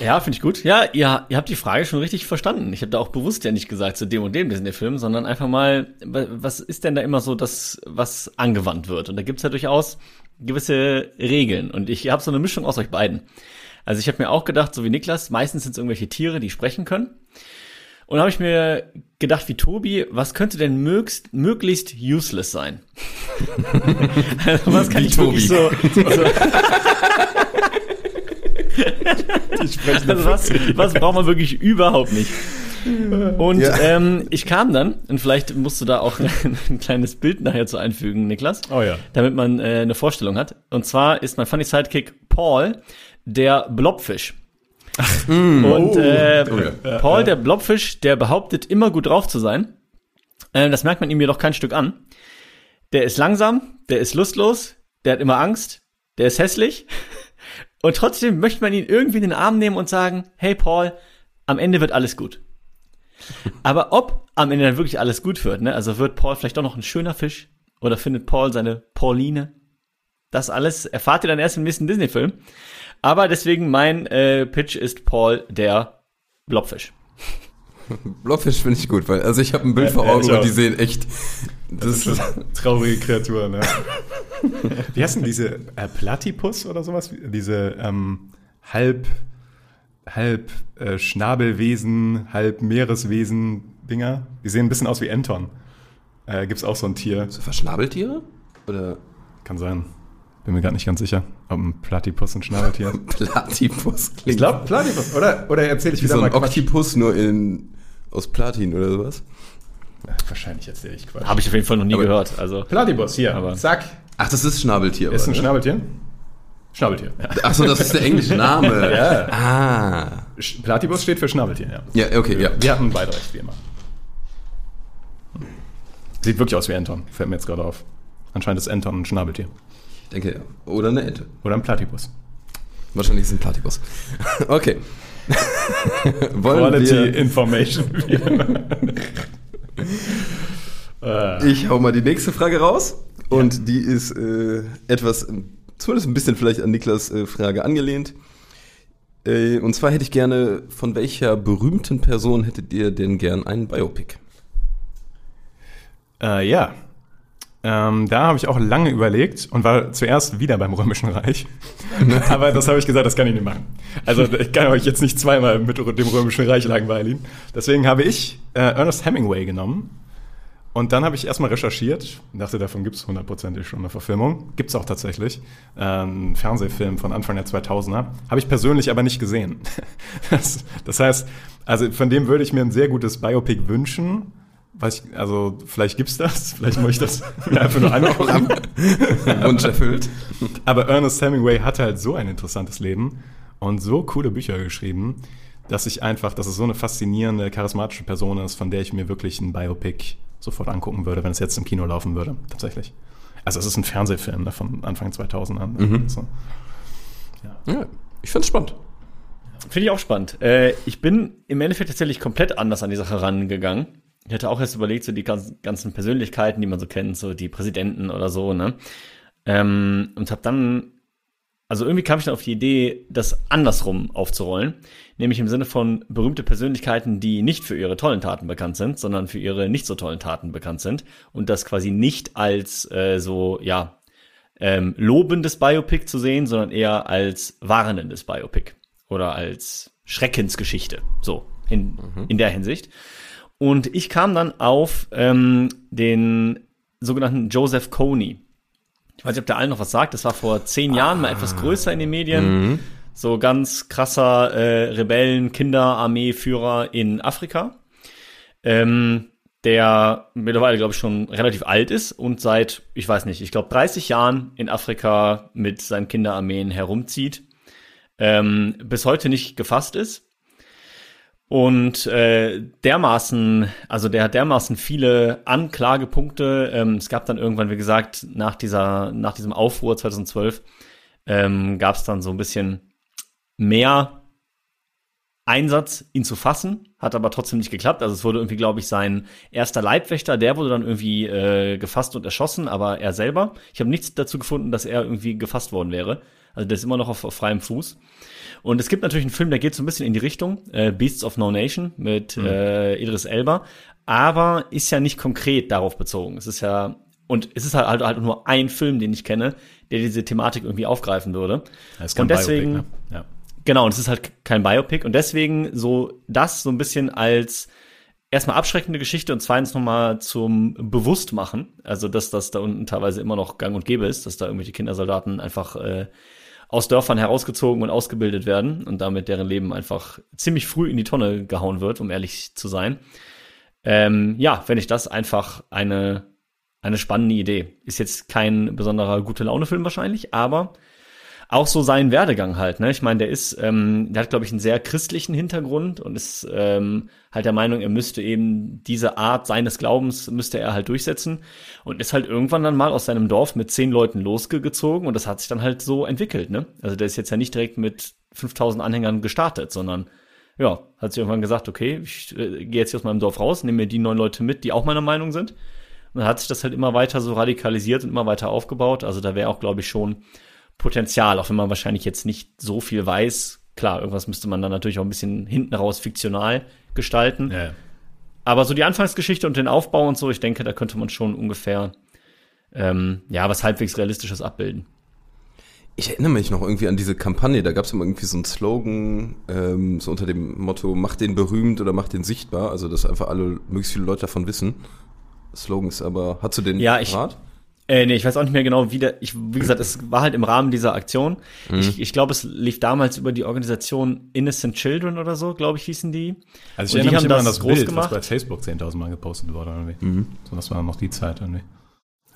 Ja, finde ich gut. Ja, ihr, ihr habt die Frage schon richtig verstanden. Ich habe da auch bewusst ja nicht gesagt zu dem und dem Disney-Film, sondern einfach mal, wa- was ist denn da immer so das, was angewandt wird? Und da gibt's ja durchaus gewisse Regeln. Und ich habe so eine Mischung aus euch beiden. Also ich habe mir auch gedacht, so wie Niklas, meistens sind es irgendwelche Tiere, die sprechen können. Und habe ich mir gedacht, wie Tobi, was könnte denn möglichst, möglichst useless sein? (laughs) also was kann Wie ich wirklich so, Tobi. so (laughs) (laughs) also was, was braucht man wirklich überhaupt nicht? Und Ja. ähm, ich kam dann, und vielleicht musst du da auch (laughs) ein kleines Bild nachher zu einfügen, Niklas, Oh ja. damit man äh, eine Vorstellung hat. Und zwar ist mein Funny Sidekick Paul, der Blobfisch. Und äh, Oh ja. Paul, der Blobfisch, der behauptet immer gut drauf zu sein. Äh, das merkt man ihm jedoch kein Stück an. Der ist langsam, der ist lustlos, der hat immer Angst, der ist hässlich. Und trotzdem möchte man ihn irgendwie in den Arm nehmen und sagen, hey Paul, am Ende wird alles gut. Aber ob am Ende dann wirklich alles gut wird, ne? Also wird Paul vielleicht doch noch ein schöner Fisch oder findet Paul seine Pauline? Das alles erfahrt ihr dann erst im nächsten Disney-Film. Aber deswegen mein äh, Pitch ist Paul der Blobfisch. (laughs) Blobfisch finde ich gut, weil, also ich habe ein Bild vor Ja, Augen ich und die sehen echt, das ist, Traurige Kreatur, ne? (laughs) Wie heißen diese äh, Platypus oder sowas? Diese ähm, halb, halb äh, Schnabelwesen, halb Meereswesen-Dinger. Die sehen ein bisschen aus wie Enton. Äh, gibt's auch so ein Tier. so Verschnabeltiere? Oder? Kann sein. Bin mir gerade nicht ganz sicher, ob ein Platypus ein Schnabeltier ist. (laughs) Platypus klingt Ich glaube Platypus. Oder, oder erzähle ich wie wieder so mal ein Quatsch. Oktopus nur in, aus Platin oder sowas. Wahrscheinlich erzähle ich Quatsch. Habe ich auf jeden Fall noch nie Aber- gehört. Also Platypus, hier. Aber- Zack. Ach, das ist Schnabeltier. Ist aber, ein ne? Schnabeltier? Schnabeltier, ja. Ach so, das ist der englische (laughs) Name. Ja. Ah. Platypus steht für Schnabeltier, ja. Ja, okay, ja. Wir hatten beide recht, wie immer. Sieht wirklich aus wie Anton, fällt mir jetzt gerade auf. Anscheinend ist Anton ein Schnabeltier. Ich denke, ja. Oder eine Ente. Oder ein Platypus. Wahrscheinlich ist es ein Platypus. (laughs) Okay. (laughs) Wollen Quality wir, Information. immer. ich hau mal die nächste Frage raus. Und die ist äh, etwas, zumindest ein bisschen vielleicht an Niklas äh, Frage angelehnt. Äh, und zwar hätte ich gerne, von welcher berühmten Person hättet ihr denn gern einen Biopic? Äh, ja. Ähm, da habe ich auch lange überlegt und war zuerst wieder beim Römischen Reich. (laughs) Aber das habe ich gesagt, das kann ich nicht machen. Also ich kann euch jetzt nicht zweimal mit dem Römischen Reich langweilen. Deswegen habe ich äh, Ernest Hemingway genommen. Und dann habe ich erstmal recherchiert, dachte, davon gibt es hundertprozentig schon eine Verfilmung. Gibt es auch tatsächlich. Ähm, Ein Fernsehfilm von Anfang der 2000er. Habe ich persönlich aber nicht gesehen. (laughs) Das, das heißt, also von dem würde ich mir ein sehr gutes Biopic wünschen. Weiß ich, also vielleicht gibt's das, (laughs) vielleicht muss ich das mir einfach nur angucken. (laughs) Wunsch erfüllt. Aber Ernest Hemingway hatte halt so ein interessantes Leben und so coole Bücher geschrieben, dass ich einfach, dass es so eine faszinierende, charismatische Person ist, von der ich mir wirklich ein Biopic sofort angucken würde, wenn es jetzt im Kino laufen würde, tatsächlich. Also es ist ein Fernsehfilm ne, von Anfang 2000 an. Mhm. So. Ja, ich find's spannend. Finde ich auch spannend. Äh, ich bin im Endeffekt tatsächlich komplett anders an die Sache rangegangen. Ich hatte auch erst überlegt, so die ganzen, ganzen Persönlichkeiten, die man so kennt, so die Präsidenten oder so, ne? Ähm, und habe dann, also irgendwie kam ich dann auf die Idee, das andersrum aufzurollen. Nämlich im Sinne von berühmte Persönlichkeiten, die nicht für ihre tollen Taten bekannt sind, sondern für ihre nicht so tollen Taten bekannt sind. Und das quasi nicht als äh, so, ja, ähm, lobendes Biopic zu sehen, sondern eher als warnendes Biopic oder als Schreckensgeschichte. So, in, in der Hinsicht. Und ich kam dann auf ähm, den sogenannten Joseph Coney. Ich weiß nicht, ob der allen noch was sagt. Das war vor zehn Jahren mal etwas größer in den Medien. So ganz krasser äh, Rebellen-Kinderarmee-Führer in Afrika. Ähm, der mittlerweile, glaube ich, schon relativ alt ist und seit, ich weiß nicht, ich glaube 30 Jahren in Afrika mit seinen Kinderarmeen herumzieht, ähm, bis heute nicht gefasst ist. Und äh, dermaßen, also der hat dermaßen viele Anklagepunkte. Ähm, es gab dann irgendwann, wie gesagt, nach dieser, nach diesem Aufruhr 2012, ähm, gab es dann so ein bisschen mehr Einsatz, ihn zu fassen, hat aber trotzdem nicht geklappt. Also es wurde irgendwie, glaube ich, sein erster Leibwächter, der wurde dann irgendwie äh, gefasst und erschossen, aber er selber. Ich habe nichts dazu gefunden, dass er irgendwie gefasst worden wäre. Also der ist immer noch auf, auf freiem Fuß. Und es gibt natürlich einen Film, der geht so ein bisschen in die Richtung, äh, Beasts of No Nation mit äh, Idris Elba, aber ist ja nicht konkret darauf bezogen. Es ist ja, und es ist halt, halt, halt nur ein Film, den ich kenne, der diese Thematik irgendwie aufgreifen würde. Das ist Und kein deswegen- Biopic, ne? ja. Genau, und es ist halt kein Biopic und deswegen so das so ein bisschen als erstmal abschreckende Geschichte und zweitens nochmal zum Bewusstmachen, also dass das da unten teilweise immer noch gang und gäbe ist, dass da irgendwelche Kindersoldaten einfach äh, aus Dörfern herausgezogen und ausgebildet werden und damit deren Leben einfach ziemlich früh in die Tonne gehauen wird, um ehrlich zu sein. Ähm, ja, wenn ich das einfach eine, eine spannende Idee. Ist jetzt kein besonderer gute Laune-Film wahrscheinlich, aber auch so sein Werdegang halt. Ne? Ich meine, der ist, ähm, der hat, glaube ich, einen sehr christlichen Hintergrund und ist ähm, halt der Meinung, er müsste eben diese Art seines Glaubens müsste er halt durchsetzen und ist halt irgendwann dann mal aus seinem Dorf mit zehn Leuten losgezogen und das hat sich dann halt so entwickelt. Ne? Also der ist jetzt ja nicht direkt mit 5000 Anhängern gestartet, sondern ja, hat sich irgendwann gesagt, okay, ich äh, gehe jetzt hier aus meinem Dorf raus, nehme mir die neun Leute mit, die auch meiner Meinung sind. Und dann hat sich das halt immer weiter so radikalisiert und immer weiter aufgebaut. Also da wäre auch, glaube ich, schon Potenzial, auch wenn man wahrscheinlich jetzt nicht so viel weiß. Klar, irgendwas müsste man dann natürlich auch ein bisschen hinten raus fiktional gestalten. Ja. Aber so die Anfangsgeschichte und den Aufbau und so, ich denke, da könnte man schon ungefähr ähm, ja was halbwegs realistisches abbilden. Ich erinnere mich noch irgendwie an diese Kampagne, da gab es immer irgendwie so einen Slogan, ähm, so unter dem Motto, mach den berühmt oder mach den sichtbar, also dass einfach alle, möglichst viele Leute davon wissen. Slogan ist aber, hast du den Ja, ich- parat? Äh, nee, ich weiß auch nicht mehr genau, wie der, ich, wie gesagt, es war halt im Rahmen dieser Aktion. Mhm. Ich, ich glaube, es lief damals über die Organisation Innocent Children oder so, glaube ich, hießen die. Also ich Und die erinnere mich haben immer an das groß Bild, gemacht. was bei Facebook 10.000 Mal gepostet wurde. Irgendwie. Mhm. So, das war noch die Zeit irgendwie.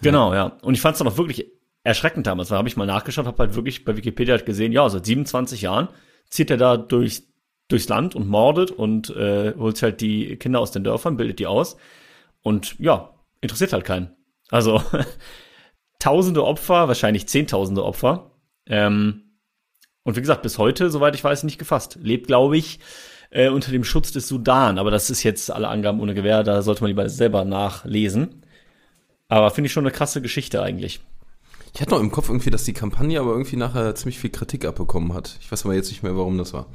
Genau, ja. Und ich fand es dann auch wirklich erschreckend damals, weil habe ich mal nachgeschaut, habe halt wirklich bei Wikipedia halt gesehen, ja, seit 27 Jahren zieht er da durch, durchs Land und mordet und äh, holt halt die Kinder aus den Dörfern, bildet die aus. Und ja, interessiert halt keinen. Also (laughs) tausende Opfer, wahrscheinlich zehntausende Opfer. Ähm, und wie gesagt, bis heute, soweit ich weiß, nicht gefasst. Lebt, glaube ich, äh, unter dem Schutz des Sudan. Aber das ist jetzt alle Angaben ohne Gewähr, da sollte man lieber selber nachlesen. Aber finde ich schon eine krasse Geschichte eigentlich. Ich hatte noch im Kopf irgendwie, dass die Kampagne aber irgendwie nachher ziemlich viel Kritik abbekommen hat. Ich weiß aber jetzt nicht mehr, warum das war.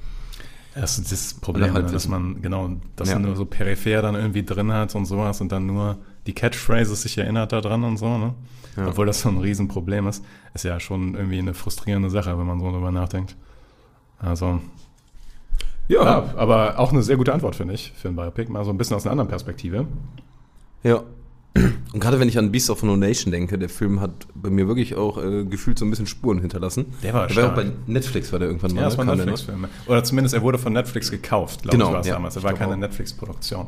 Das ist das Problem, halt dass man, genau, das Ja. nur so peripher dann irgendwie drin hat und sowas und dann nur die Catchphrases sich erinnert da dran und so, ne? Ja. Obwohl das so ein Riesenproblem ist. Ist ja schon irgendwie eine frustrierende Sache, wenn man so drüber nachdenkt. Also, ja, aber auch eine sehr gute Antwort, finde ich, für ein Biopic. Mal so ein bisschen aus einer anderen Perspektive. Ja. Und gerade wenn ich an Beast of No Nation denke, der Film hat bei mir wirklich auch äh, gefühlt so ein bisschen Spuren hinterlassen. Der war der war auch stark. bei Netflix, war der irgendwann mal. Ja, das ne? war ein ne? Netflix-Film. Oder zumindest er wurde von Netflix gekauft, glaube Genau, ich, war es ja, damals. Er war keine. Netflix-Produktion.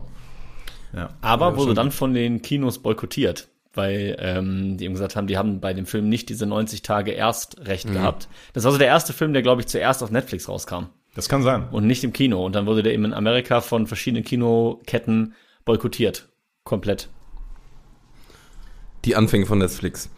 Ja. Aber wurde schon. dann von den Kinos boykottiert, weil ähm, die eben gesagt haben, die haben bei dem Film nicht diese 90 Tage Erstrecht gehabt. Das war so der erste Film, der, glaube ich, zuerst auf Netflix rauskam Das kann sein. und nicht im Kino. Und dann wurde der eben in Amerika von verschiedenen Kinoketten boykottiert. Komplett. Die Anfänge von Netflix.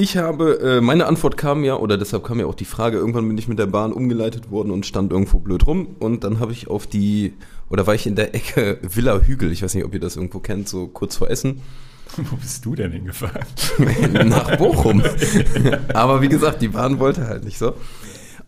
Ich habe, äh, meine Antwort kam ja, oder deshalb kam ja auch die Frage, irgendwann bin ich mit der Bahn umgeleitet worden und stand irgendwo blöd rum und dann habe ich auf die, oder war ich in der Ecke (laughs) Villa Hügel, ich weiß nicht, ob ihr das irgendwo kennt, so kurz vor Essen, (laughs) Wo bist du denn hingefahren? (laughs) nach Bochum. Aber wie gesagt, die Bahn wollte halt nicht so.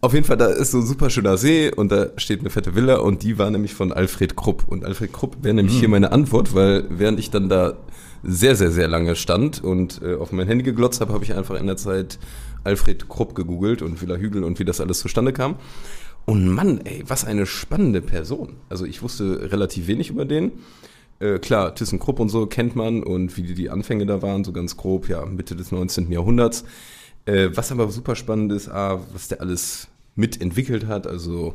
Auf jeden Fall, da ist so ein super schöner See und da steht eine fette Villa und die war nämlich von Alfred Krupp. Und Alfred Krupp wäre nämlich hier meine Antwort, weil während ich dann da sehr, sehr, sehr lange stand und äh, auf mein Handy geglotzt habe, habe ich einfach in der Zeit Alfred Krupp gegoogelt und Villa Hügel und wie das alles zustande kam. Und Mann, ey, was eine spannende Person. Also ich wusste relativ wenig über den. Äh, klar, ThyssenKrupp und so kennt man und wie die, die Anfänge da waren, so ganz grob, ja, Mitte des 19. Jahrhunderts. Äh, was aber super spannend ist, ah, was der alles mitentwickelt hat, also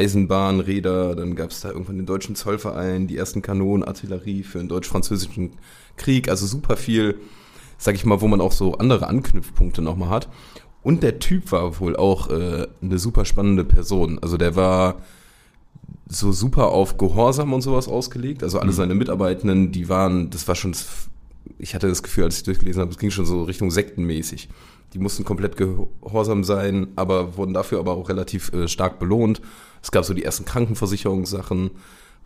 Eisenbahn, Räder, dann gab es da irgendwann den deutschen Zollverein, die ersten Kanonen, Artillerie für den deutsch-französischen Krieg, also super viel, sag ich mal, wo man auch so andere Anknüpfpunkte nochmal hat. Und der Typ war wohl auch äh, eine super spannende Person. Also der war so super auf Gehorsam und sowas ausgelegt. Also alle seine Mitarbeitenden, die waren, das war schon, ich hatte das Gefühl, als ich durchgelesen habe, es ging schon so Richtung sektenmäßig. Die mussten komplett gehorsam sein, aber wurden dafür aber auch relativ äh, stark belohnt. Es gab so die ersten Krankenversicherungssachen,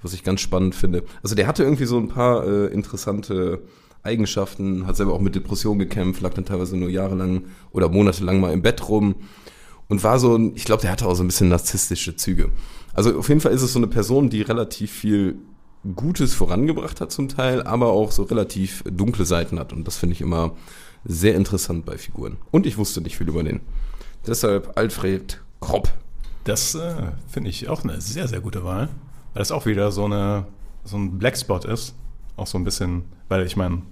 was ich ganz spannend finde. Also der hatte irgendwie so ein paar äh, interessante Eigenschaften, hat selber auch mit Depressionen gekämpft, lag dann teilweise nur jahrelang oder monatelang mal im Bett rum und war so, ein, ich glaube, der hatte auch so ein bisschen narzisstische Züge. Also auf jeden Fall ist es so eine Person, die relativ viel Gutes vorangebracht hat zum Teil, aber auch so relativ dunkle Seiten hat. Und das finde ich immer sehr interessant bei Figuren. Und ich wusste nicht viel über den. Deshalb Alfred Kropp. Das äh, finde ich auch eine sehr, sehr gute Wahl. Weil das auch wieder so, eine, so ein Blackspot ist. Auch so ein bisschen, weil ich meine,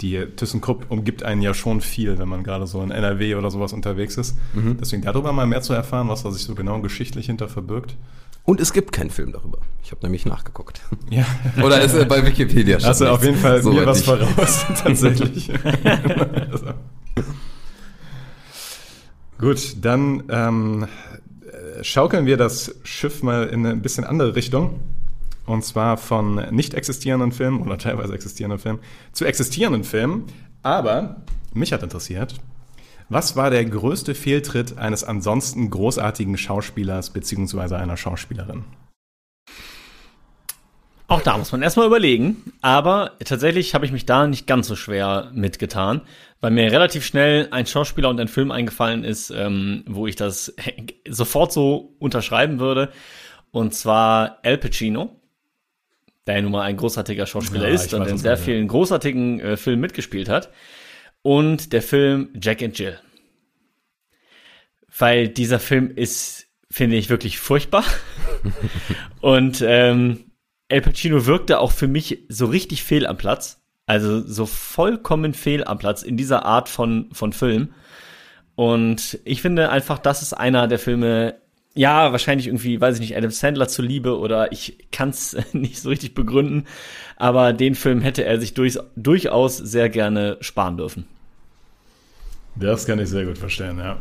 die ThyssenKrupp umgibt einen ja schon viel, wenn man gerade so in NRW oder sowas unterwegs ist. Deswegen darüber mal mehr zu erfahren, was da sich so genau geschichtlich hinter verbirgt. Und es gibt keinen Film darüber. Ich habe nämlich nachgeguckt. (laughs) Ja, Oder ist er bei Wikipedia schon? also auf jeden Fall So mir was voraus, (laughs) tatsächlich. also. (laughs) Gut, dann ähm, äh, schaukeln wir das Schiff mal in eine ein bisschen andere Richtung. Und zwar von nicht existierenden Filmen oder teilweise existierenden Filmen zu existierenden Filmen. Aber mich hat interessiert, was war der größte Fehltritt eines ansonsten großartigen Schauspielers bzw. einer Schauspielerin? Auch da muss man erstmal überlegen. Aber tatsächlich habe ich mich da nicht ganz so schwer mitgetan, weil mir relativ schnell ein Schauspieler und ein Film eingefallen ist, ähm, wo ich das (laughs) sofort so unterschreiben würde. Und zwar Al Pacino, der ja nun mal ein großartiger Schauspieler Ja, ist und in sehr meinst. vielen großartigen äh, Filmen mitgespielt hat. Und der Film Jack and Jill. Weil dieser Film ist, finde ich, wirklich furchtbar. (laughs) und ähm, El Pacino wirkte auch für mich so richtig fehl am Platz. Also so vollkommen fehl am Platz in dieser Art von, von Film. Und ich finde einfach, das ist einer der Filme, ja, wahrscheinlich irgendwie, weiß ich nicht, Adam Sandler zuliebe oder ich kann es (laughs) nicht so richtig begründen, aber den Film hätte er sich durch, durchaus sehr gerne sparen dürfen. Das kann ich sehr gut verstehen, ja.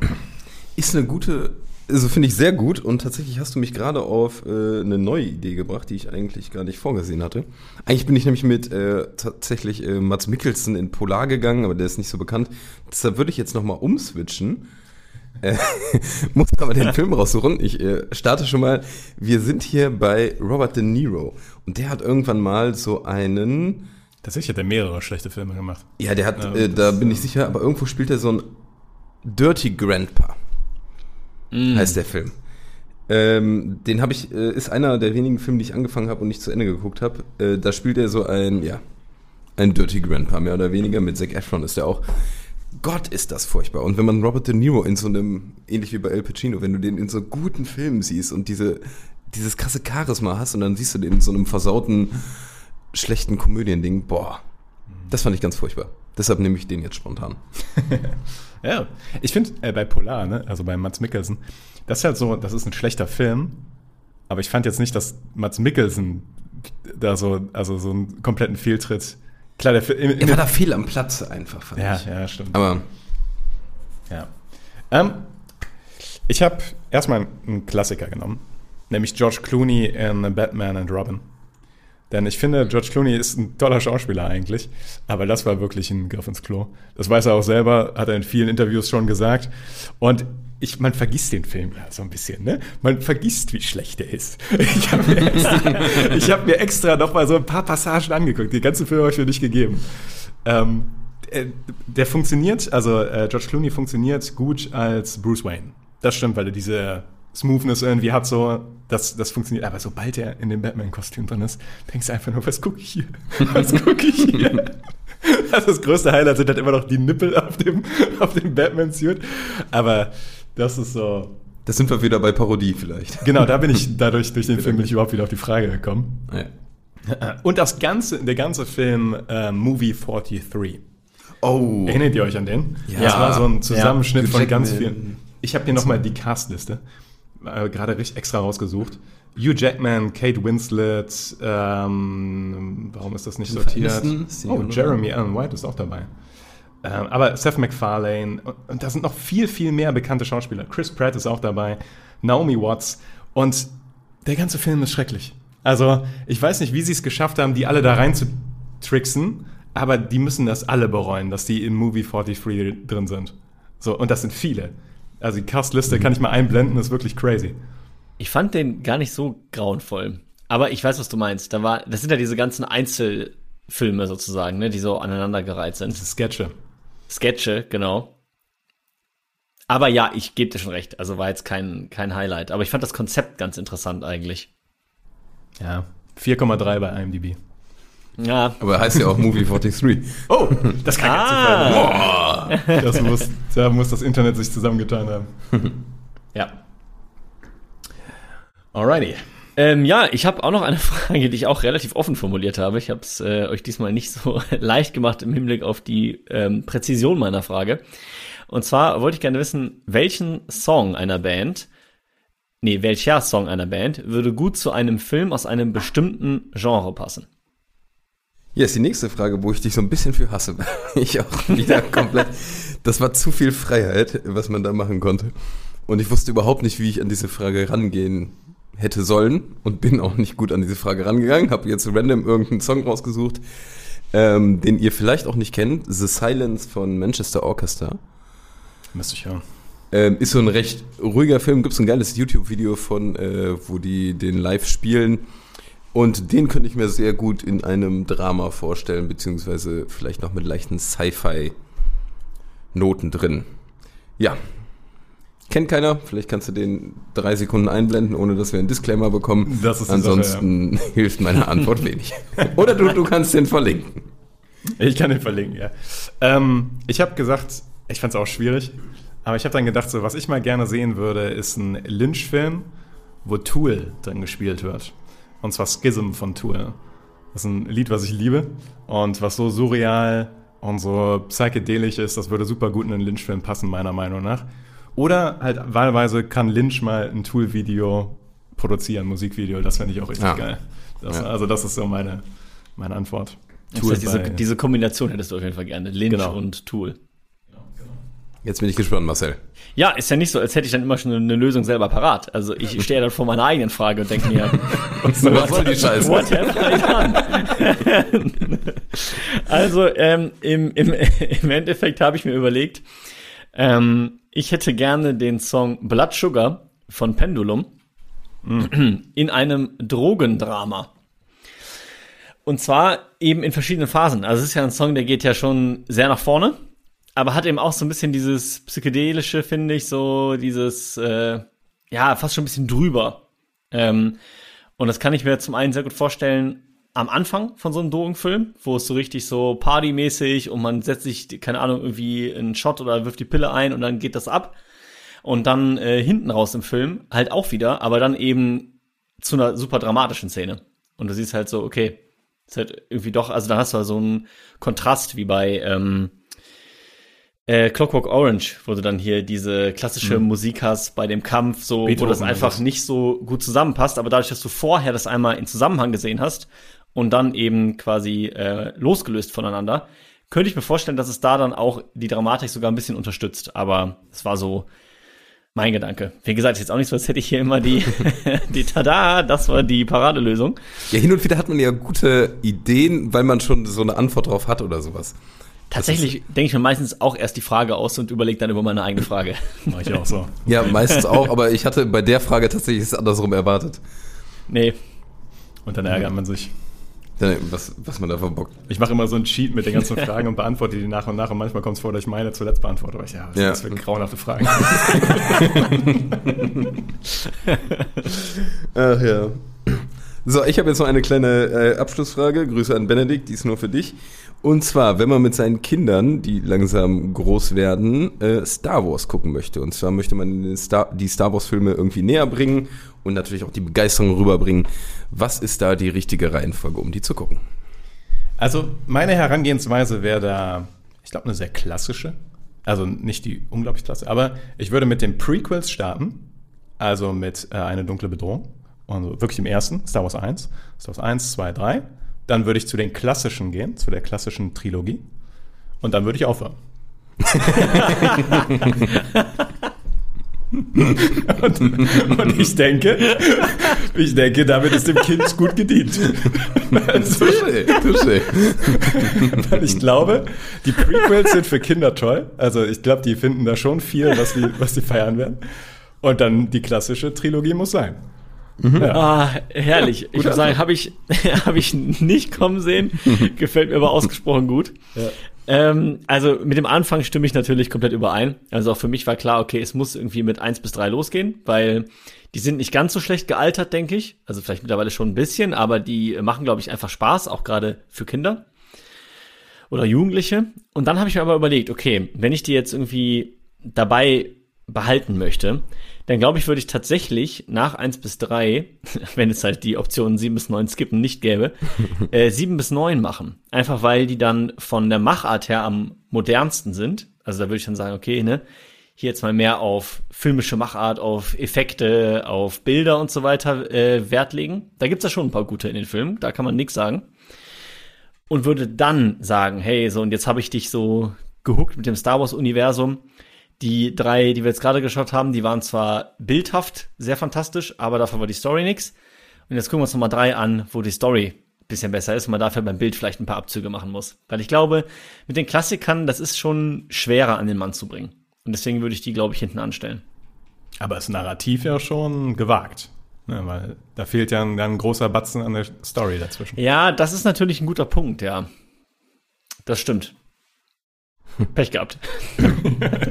Ist eine gute, also finde ich sehr gut und tatsächlich hast du mich gerade auf äh, eine neue Idee gebracht, die ich eigentlich gar nicht vorgesehen hatte. Eigentlich bin ich nämlich mit äh, tatsächlich äh, Mats Mikkelsen in Polar gegangen, aber der ist nicht so bekannt. Deshalb würde ich jetzt nochmal umswitchen. Äh, (laughs) muss aber den Film raussuchen. Ich äh, starte schon mal. Wir sind hier bei Robert De Niro und der hat irgendwann mal so einen Tatsächlich hat er mehrere schlechte Filme gemacht. Ja, der hat, Ja, äh, da bin äh, ich sicher, aber irgendwo spielt er so ein Dirty Grandpa. Mm. Heißt der Film. Ähm, den habe ich, äh, ist einer der wenigen Filme, die ich angefangen habe und nicht zu Ende geguckt habe. Äh, da spielt er so ein, ja, ein Dirty Grandpa, mehr oder weniger. Mit Zac Efron ist er auch. Gott, ist das furchtbar. Und wenn man Robert De Niro in so einem, ähnlich wie bei El Pacino, wenn du den in so guten Filmen siehst und diese, dieses krasse Charisma hast und dann siehst du den in so einem versauten, schlechten Komödiending, boah, das fand ich ganz furchtbar. Deshalb nehme ich den jetzt spontan. (laughs) Ja, ich finde äh, bei Polar, ne, also bei Mats Mikkelsen, das ist halt so, das ist ein schlechter Film, aber ich fand jetzt nicht, dass Mats Mikkelsen da so, also so einen kompletten Fehltritt. Klar, der Film. Er war da fehl am Platz einfach, fand ja, ich. ja, stimmt. Aber Ja. Ähm, ich habe erstmal einen Klassiker genommen, nämlich George Clooney in Batman and Robin. Denn ich finde, George Clooney ist ein toller Schauspieler eigentlich, aber das war wirklich ein Griff ins Klo. Das weiß er auch selber, hat er in vielen Interviews schon gesagt. Und ich, man vergisst den Film ja so ein bisschen, ne? Man vergisst, wie schlecht er ist. (laughs) Ich habe mir extra, (laughs) ich hab extra noch so ein paar Passagen angeguckt. Die ganze Film habe ich mir nicht gegeben. Ähm, äh, der funktioniert, also äh, George Clooney funktioniert gut als Bruce Wayne. Das stimmt, weil er diese Smoothness irgendwie hat, so, das, das funktioniert. Aber sobald er in dem Batman-Kostüm drin ist, denkst du einfach nur, was gucke ich hier? Was gucke ich hier? (laughs) Also das größte Highlight sind halt immer noch die Nippel auf dem, auf dem Batman-Suit. Aber das ist so. das sind wir wieder bei Parodie vielleicht. Genau, da bin ich (laughs) dadurch, durch den Film bin ich überhaupt wieder auf die Frage gekommen. Ja. Und das ganze, der ganze Film äh, Movie 43. Oh. Erinnert ihr euch an den? Ja. Das war so ein Zusammenschnitt Ja. von ganz vielen. Ich habe hier nochmal die Castliste äh, gerade richtig extra rausgesucht. Hugh Jackman, Kate Winslet, ähm, warum ist das nicht sortiert? Aniston Oh. Jeremy Allen White ist auch dabei. Ähm, aber Seth MacFarlane und, und da sind noch viel, viel mehr bekannte Schauspieler. Chris Pratt ist auch dabei, Naomi Watts und der ganze Film ist schrecklich. Also ich weiß nicht, wie sie es geschafft haben, die alle da rein zu tricksen, aber die müssen das alle bereuen, dass die in Movie 43 drin sind. So, und das sind viele. Also die Castliste kann ich mal einblenden, ist wirklich crazy. Ich fand den gar nicht so grauenvoll. Aber ich weiß, was du meinst. Da war, das sind ja diese ganzen Einzelfilme sozusagen, ne, die so aneinandergereiht sind. Das ist Sketche. Sketche, genau. Aber ja, ich gebe dir schon recht. Also war jetzt kein, kein Highlight. Aber ich fand das Konzept ganz interessant eigentlich. Ja. 4,3 bei IMDb. Ja, Aber er heißt ja auch Movie 43. (laughs) Oh, das kann Ah. jetzt sein. Das muss, da muss das Internet sich zusammengetan haben. (laughs) ja. Alrighty. Ähm, ja, ich habe auch noch eine (laughs) Frage, die ich auch relativ offen formuliert habe. Ich habe es äh, euch diesmal nicht so leicht gemacht im Hinblick auf die ähm, Präzision meiner Frage. Und zwar wollte ich gerne wissen, welchen Song einer Band, nee, welcher Song einer Band würde gut zu einem Film aus einem bestimmten Genre passen? Hier ist die nächste Frage, wo ich dich so ein bisschen für hasse. (laughs) Ich auch wieder komplett. Das war zu viel Freiheit, was man da machen konnte. Und ich wusste überhaupt nicht, wie ich an diese Frage rangehen hätte sollen und bin auch nicht gut an diese Frage rangegangen. Habe jetzt random irgendeinen Song rausgesucht, ähm, den ihr vielleicht auch nicht kennt. The Silence von Manchester Orchestra. Müsste ich hören. Ähm, ist so ein recht ruhiger Film. Gibt es ein geiles YouTube-Video von, äh, wo die den live spielen. Und den könnte ich mir sehr gut in einem Drama vorstellen, beziehungsweise vielleicht noch mit leichten Sci-Fi-Noten drin. Ja. Kennt keiner, vielleicht kannst du den drei Sekunden einblenden, ohne dass wir einen Disclaimer bekommen. Das ist Ansonsten (laughs) hilft meine Antwort wenig. Oder du, du kannst den verlinken. Ich kann den verlinken, ja. Ähm, ich habe gesagt, ich fand es auch schwierig, aber ich habe dann gedacht, so, was ich mal gerne sehen würde, ist ein Lynch-Film, wo Tool drin gespielt wird. Und zwar Schism von Tool. Das ist ein Lied, was ich liebe und was so surreal und so psychedelisch ist, das würde super gut in einen Lynch-Film passen, meiner Meinung nach. Oder halt wahlweise kann Lynch mal ein Tool-Video produzieren, Musikvideo, das fände ich auch richtig Ja. geil. Das, Ja. Also das ist so meine, meine Antwort. Das heißt, diese, diese Kombination hättest du auf jeden Fall gerne. Lynch Genau. und Tool. Jetzt bin ich gespannt, Marcel. Ja, ist ja nicht so, als hätte ich dann immer schon eine Lösung selber parat. Also ich (laughs) stehe dann vor meiner eigenen Frage und denke mir, (laughs) Was soll die Scheiße? what have I done? (laughs) also ähm, im, im, im Endeffekt habe ich mir überlegt, ähm, ich hätte gerne den Song Blood Sugar von Pendulum in einem Drogendrama. Und zwar eben in verschiedenen Phasen. Also es ist ja ein Song, der geht ja schon sehr nach vorne, aber hat eben auch so ein bisschen dieses psychedelische, finde ich, so dieses, äh, ja, fast schon ein bisschen drüber. Ähm, und das kann ich mir zum einen sehr gut vorstellen am Anfang von so einem Drogenfilm, wo es so richtig so partymäßig und man setzt sich, keine Ahnung, irgendwie einen Shot oder wirft die Pille ein und dann geht das ab. Und dann äh, hinten raus im Film halt auch wieder, aber dann eben zu einer super dramatischen Szene. Und du siehst halt so, okay, ist halt irgendwie doch, also da hast du halt so einen Kontrast wie bei ähm, äh, Clockwork Orange, wo du dann hier diese klassische Musik hast bei dem Kampf, so wo Beethoven das oder einfach was. nicht so gut zusammenpasst, aber dadurch, dass du vorher das einmal in Zusammenhang gesehen hast und dann eben quasi äh, losgelöst voneinander, könnte ich mir vorstellen, dass es da dann auch die Dramatik sogar ein bisschen unterstützt. Aber es war so mein Gedanke. Wie gesagt, ist jetzt auch nicht so, als hätte ich hier immer die, (laughs) (laughs) die Tada, das war die Paradelösung. Ja, hin und wieder hat man ja gute Ideen, weil man schon so eine Antwort drauf hat oder sowas. Tatsächlich denke ich mir meistens auch erst die Frage aus und überlege dann über meine eigene Frage. (laughs) Mach ich auch so. Ja, meistens auch, aber ich hatte bei der Frage tatsächlich es andersrum erwartet. Nee, Und dann ärgert man sich. Ja, Was, was man da verbockt. Ich mache immer so einen Cheat mit den ganzen Fragen und beantworte die nach und nach. Und manchmal kommt es vor, dass ich meine zuletzt beantworte. Aber ich, ja, was Ja. ist das für grauenhafte Fragen? (laughs) Ach ja. So, ich habe jetzt noch eine kleine äh, Abschlussfrage. Grüße an Benedikt, die ist nur für dich. Und zwar, wenn man mit seinen Kindern, die langsam groß werden, äh, Star Wars gucken möchte. Und zwar möchte man Star, die Star Wars-Filme irgendwie näher bringen und natürlich auch die Begeisterung rüberbringen. Was ist da die richtige Reihenfolge, um die zu gucken? Also meine Herangehensweise wäre da, ich glaube, eine sehr klassische. Also nicht die unglaublich klasse, aber ich würde mit den Prequels starten. Also mit äh, Eine dunkle Bedrohung. Also wirklich im ersten, Star Wars 1. Star Wars 1, 2, 3. Dann würde ich zu den klassischen gehen, zu der klassischen Trilogie. Und dann würde ich aufhören. (laughs) und, und ich denke, ich denke, damit ist dem Kind gut gedient. Also, Touché, touché. weil ich glaube, die Prequels sind für Kinder toll. Also ich glaube, die finden da schon viel, was die, was die feiern werden. Und dann die klassische Trilogie muss sein. Ah, herrlich. Ich würde sagen, habe ich, (laughs) hab ich nicht kommen sehen. (laughs) Gefällt mir aber ausgesprochen gut. Ähm, also mit dem Anfang stimme ich natürlich komplett überein. Also auch für mich war klar, okay, es muss irgendwie mit eins bis drei losgehen, weil die sind nicht ganz so schlecht gealtert, denke ich. Also vielleicht mittlerweile schon ein bisschen, aber die machen, glaube ich, einfach Spaß, auch gerade für Kinder oder Jugendliche. Und dann habe ich mir aber überlegt, okay, wenn ich die jetzt irgendwie dabei behalten möchte, dann glaube ich, würde ich tatsächlich nach 1 bis 3, (laughs) wenn es halt die Optionen 7 bis 9 skippen nicht gäbe, (laughs) äh, 7 bis 9 machen. Einfach weil die dann von der Machart her am modernsten sind. Also da würde ich dann sagen, okay, ne, hier jetzt mal mehr auf filmische Machart, auf Effekte, auf Bilder und so weiter äh, Wert legen. Da gibt's ja schon ein paar gute in den Filmen, da kann man nichts sagen. Und würde dann sagen, hey, so und jetzt habe ich dich so gehuckt mit dem Star Wars Universum. Die drei, die wir jetzt gerade geschaut haben, die waren zwar bildhaft sehr fantastisch, aber dafür war die Story nix. Und jetzt gucken wir uns nochmal drei an, wo die Story ein bisschen besser ist und man dafür beim Bild vielleicht ein paar Abzüge machen muss. Weil ich glaube, mit den Klassikern, das ist schon schwerer an den Mann zu bringen. Und deswegen würde ich die, glaube ich, hinten anstellen. Aber das Narrativ ja schon gewagt. Ne, weil da fehlt ja ein, ein großer Batzen an der Story dazwischen. Ja, das ist natürlich ein guter Punkt, ja. Das stimmt. Pech gehabt. (laughs)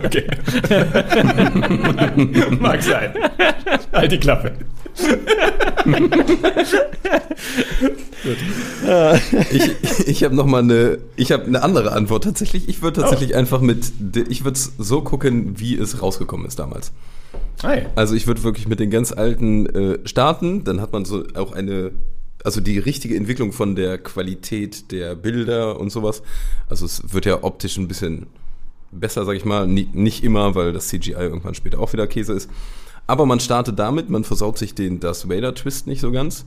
Okay. (laughs) Mag sein. Halt die Klappe. Ich, ich habe noch mal eine, ich habe eine andere Antwort tatsächlich. Ich würde tatsächlich einfach mit, ich würde so gucken, wie es rausgekommen ist damals. Hey. Also ich würde wirklich mit den ganz alten äh, starten, dann hat man so auch eine Also die richtige Entwicklung von der Qualität der Bilder und sowas. Also es wird ja optisch ein bisschen besser, sag ich mal. Nicht immer, weil das CGI irgendwann später auch wieder Käse ist. Aber man startet damit, man versaut sich den Darth Vader-Twist nicht so ganz.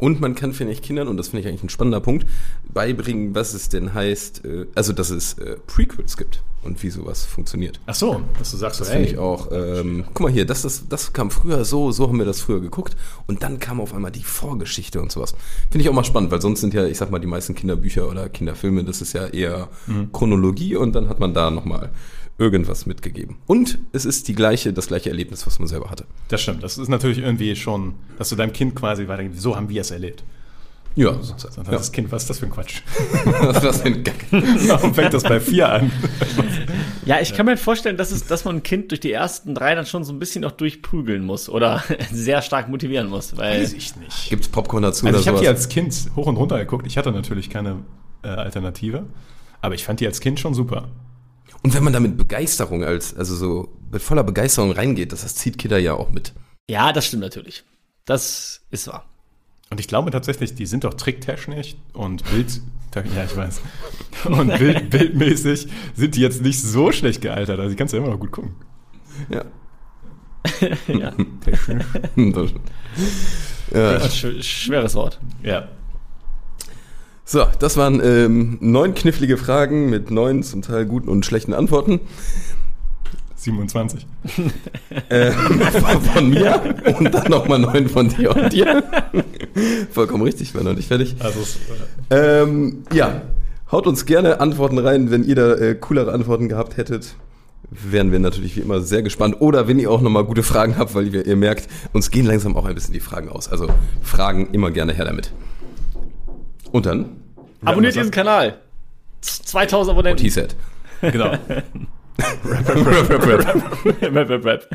Und man kann, finde ich, Kindern, und das finde ich eigentlich ein spannender Punkt, beibringen, was es denn heißt, äh, also dass es äh, Prequels gibt und wie sowas funktioniert. Ach so, dass du sagst, Das so, finde ich auch. Ähm, guck mal hier, das, das, das kam früher so, so haben wir das früher geguckt. Und dann kam auf einmal die Vorgeschichte und sowas. Finde ich auch mal spannend, weil sonst sind ja, ich sag mal, die meisten Kinderbücher oder Kinderfilme, das ist ja eher Chronologie und dann hat man da nochmal irgendwas mitgegeben. Und es ist die gleiche, das gleiche Erlebnis, was man selber hatte. das stimmt. Das ist natürlich irgendwie schon, dass du deinem Kind quasi weitergibst, so haben wir es erlebt. Ja, Sonst hat ja. das Kind, was ist das für ein Quatsch? was, (laughs) was für ein Gack. (laughs) Warum fängt das bei vier an? Ja, ich kann mir vorstellen, dass, es, dass man ein Kind durch die ersten drei dann schon so ein bisschen noch durchprügeln muss oder (laughs) sehr stark motivieren muss, weil Weiß ich nicht. Gibt's Popcorn dazu Also ich habe die als Kind hoch und runter geguckt. Ich hatte natürlich keine äh, Alternative. Aber ich fand die als Kind schon super. Und wenn man da mit Begeisterung als, also so mit voller Begeisterung reingeht, das, das zieht Kinder ja auch mit. ja, das stimmt natürlich. Das ist wahr. Und ich glaube tatsächlich, die sind doch tricktechnisch und Bild, (laughs) ja, ich weiß. Und Bild, (laughs) bildmäßig sind die jetzt nicht so schlecht gealtert. Also die kannst du immer noch gut gucken. Ja. (laughs) ja. Technisch. Das- ja. Sch schweres Wort. Ja. So, das waren ähm, neun knifflige Fragen mit neun zum Teil guten und schlechten Antworten 27. äh, von mir und dann nochmal neun von dir und dir. Vollkommen richtig, wir noch nicht fertig. Also äh, Ähm, ja, haut uns gerne Antworten rein, wenn ihr da äh, coolere Antworten gehabt hättet. Wären wir natürlich wie immer sehr gespannt. Oder wenn ihr auch nochmal gute Fragen habt, weil ihr, ihr merkt, uns gehen langsam auch ein bisschen die Fragen aus. Also Fragen immer gerne her damit. Und dann, Abonniert diesen Kanal. Z- 2000 Abonnenten. he said. genau. (laughs) rap, rap, rap. rap, rap, (laughs) rap.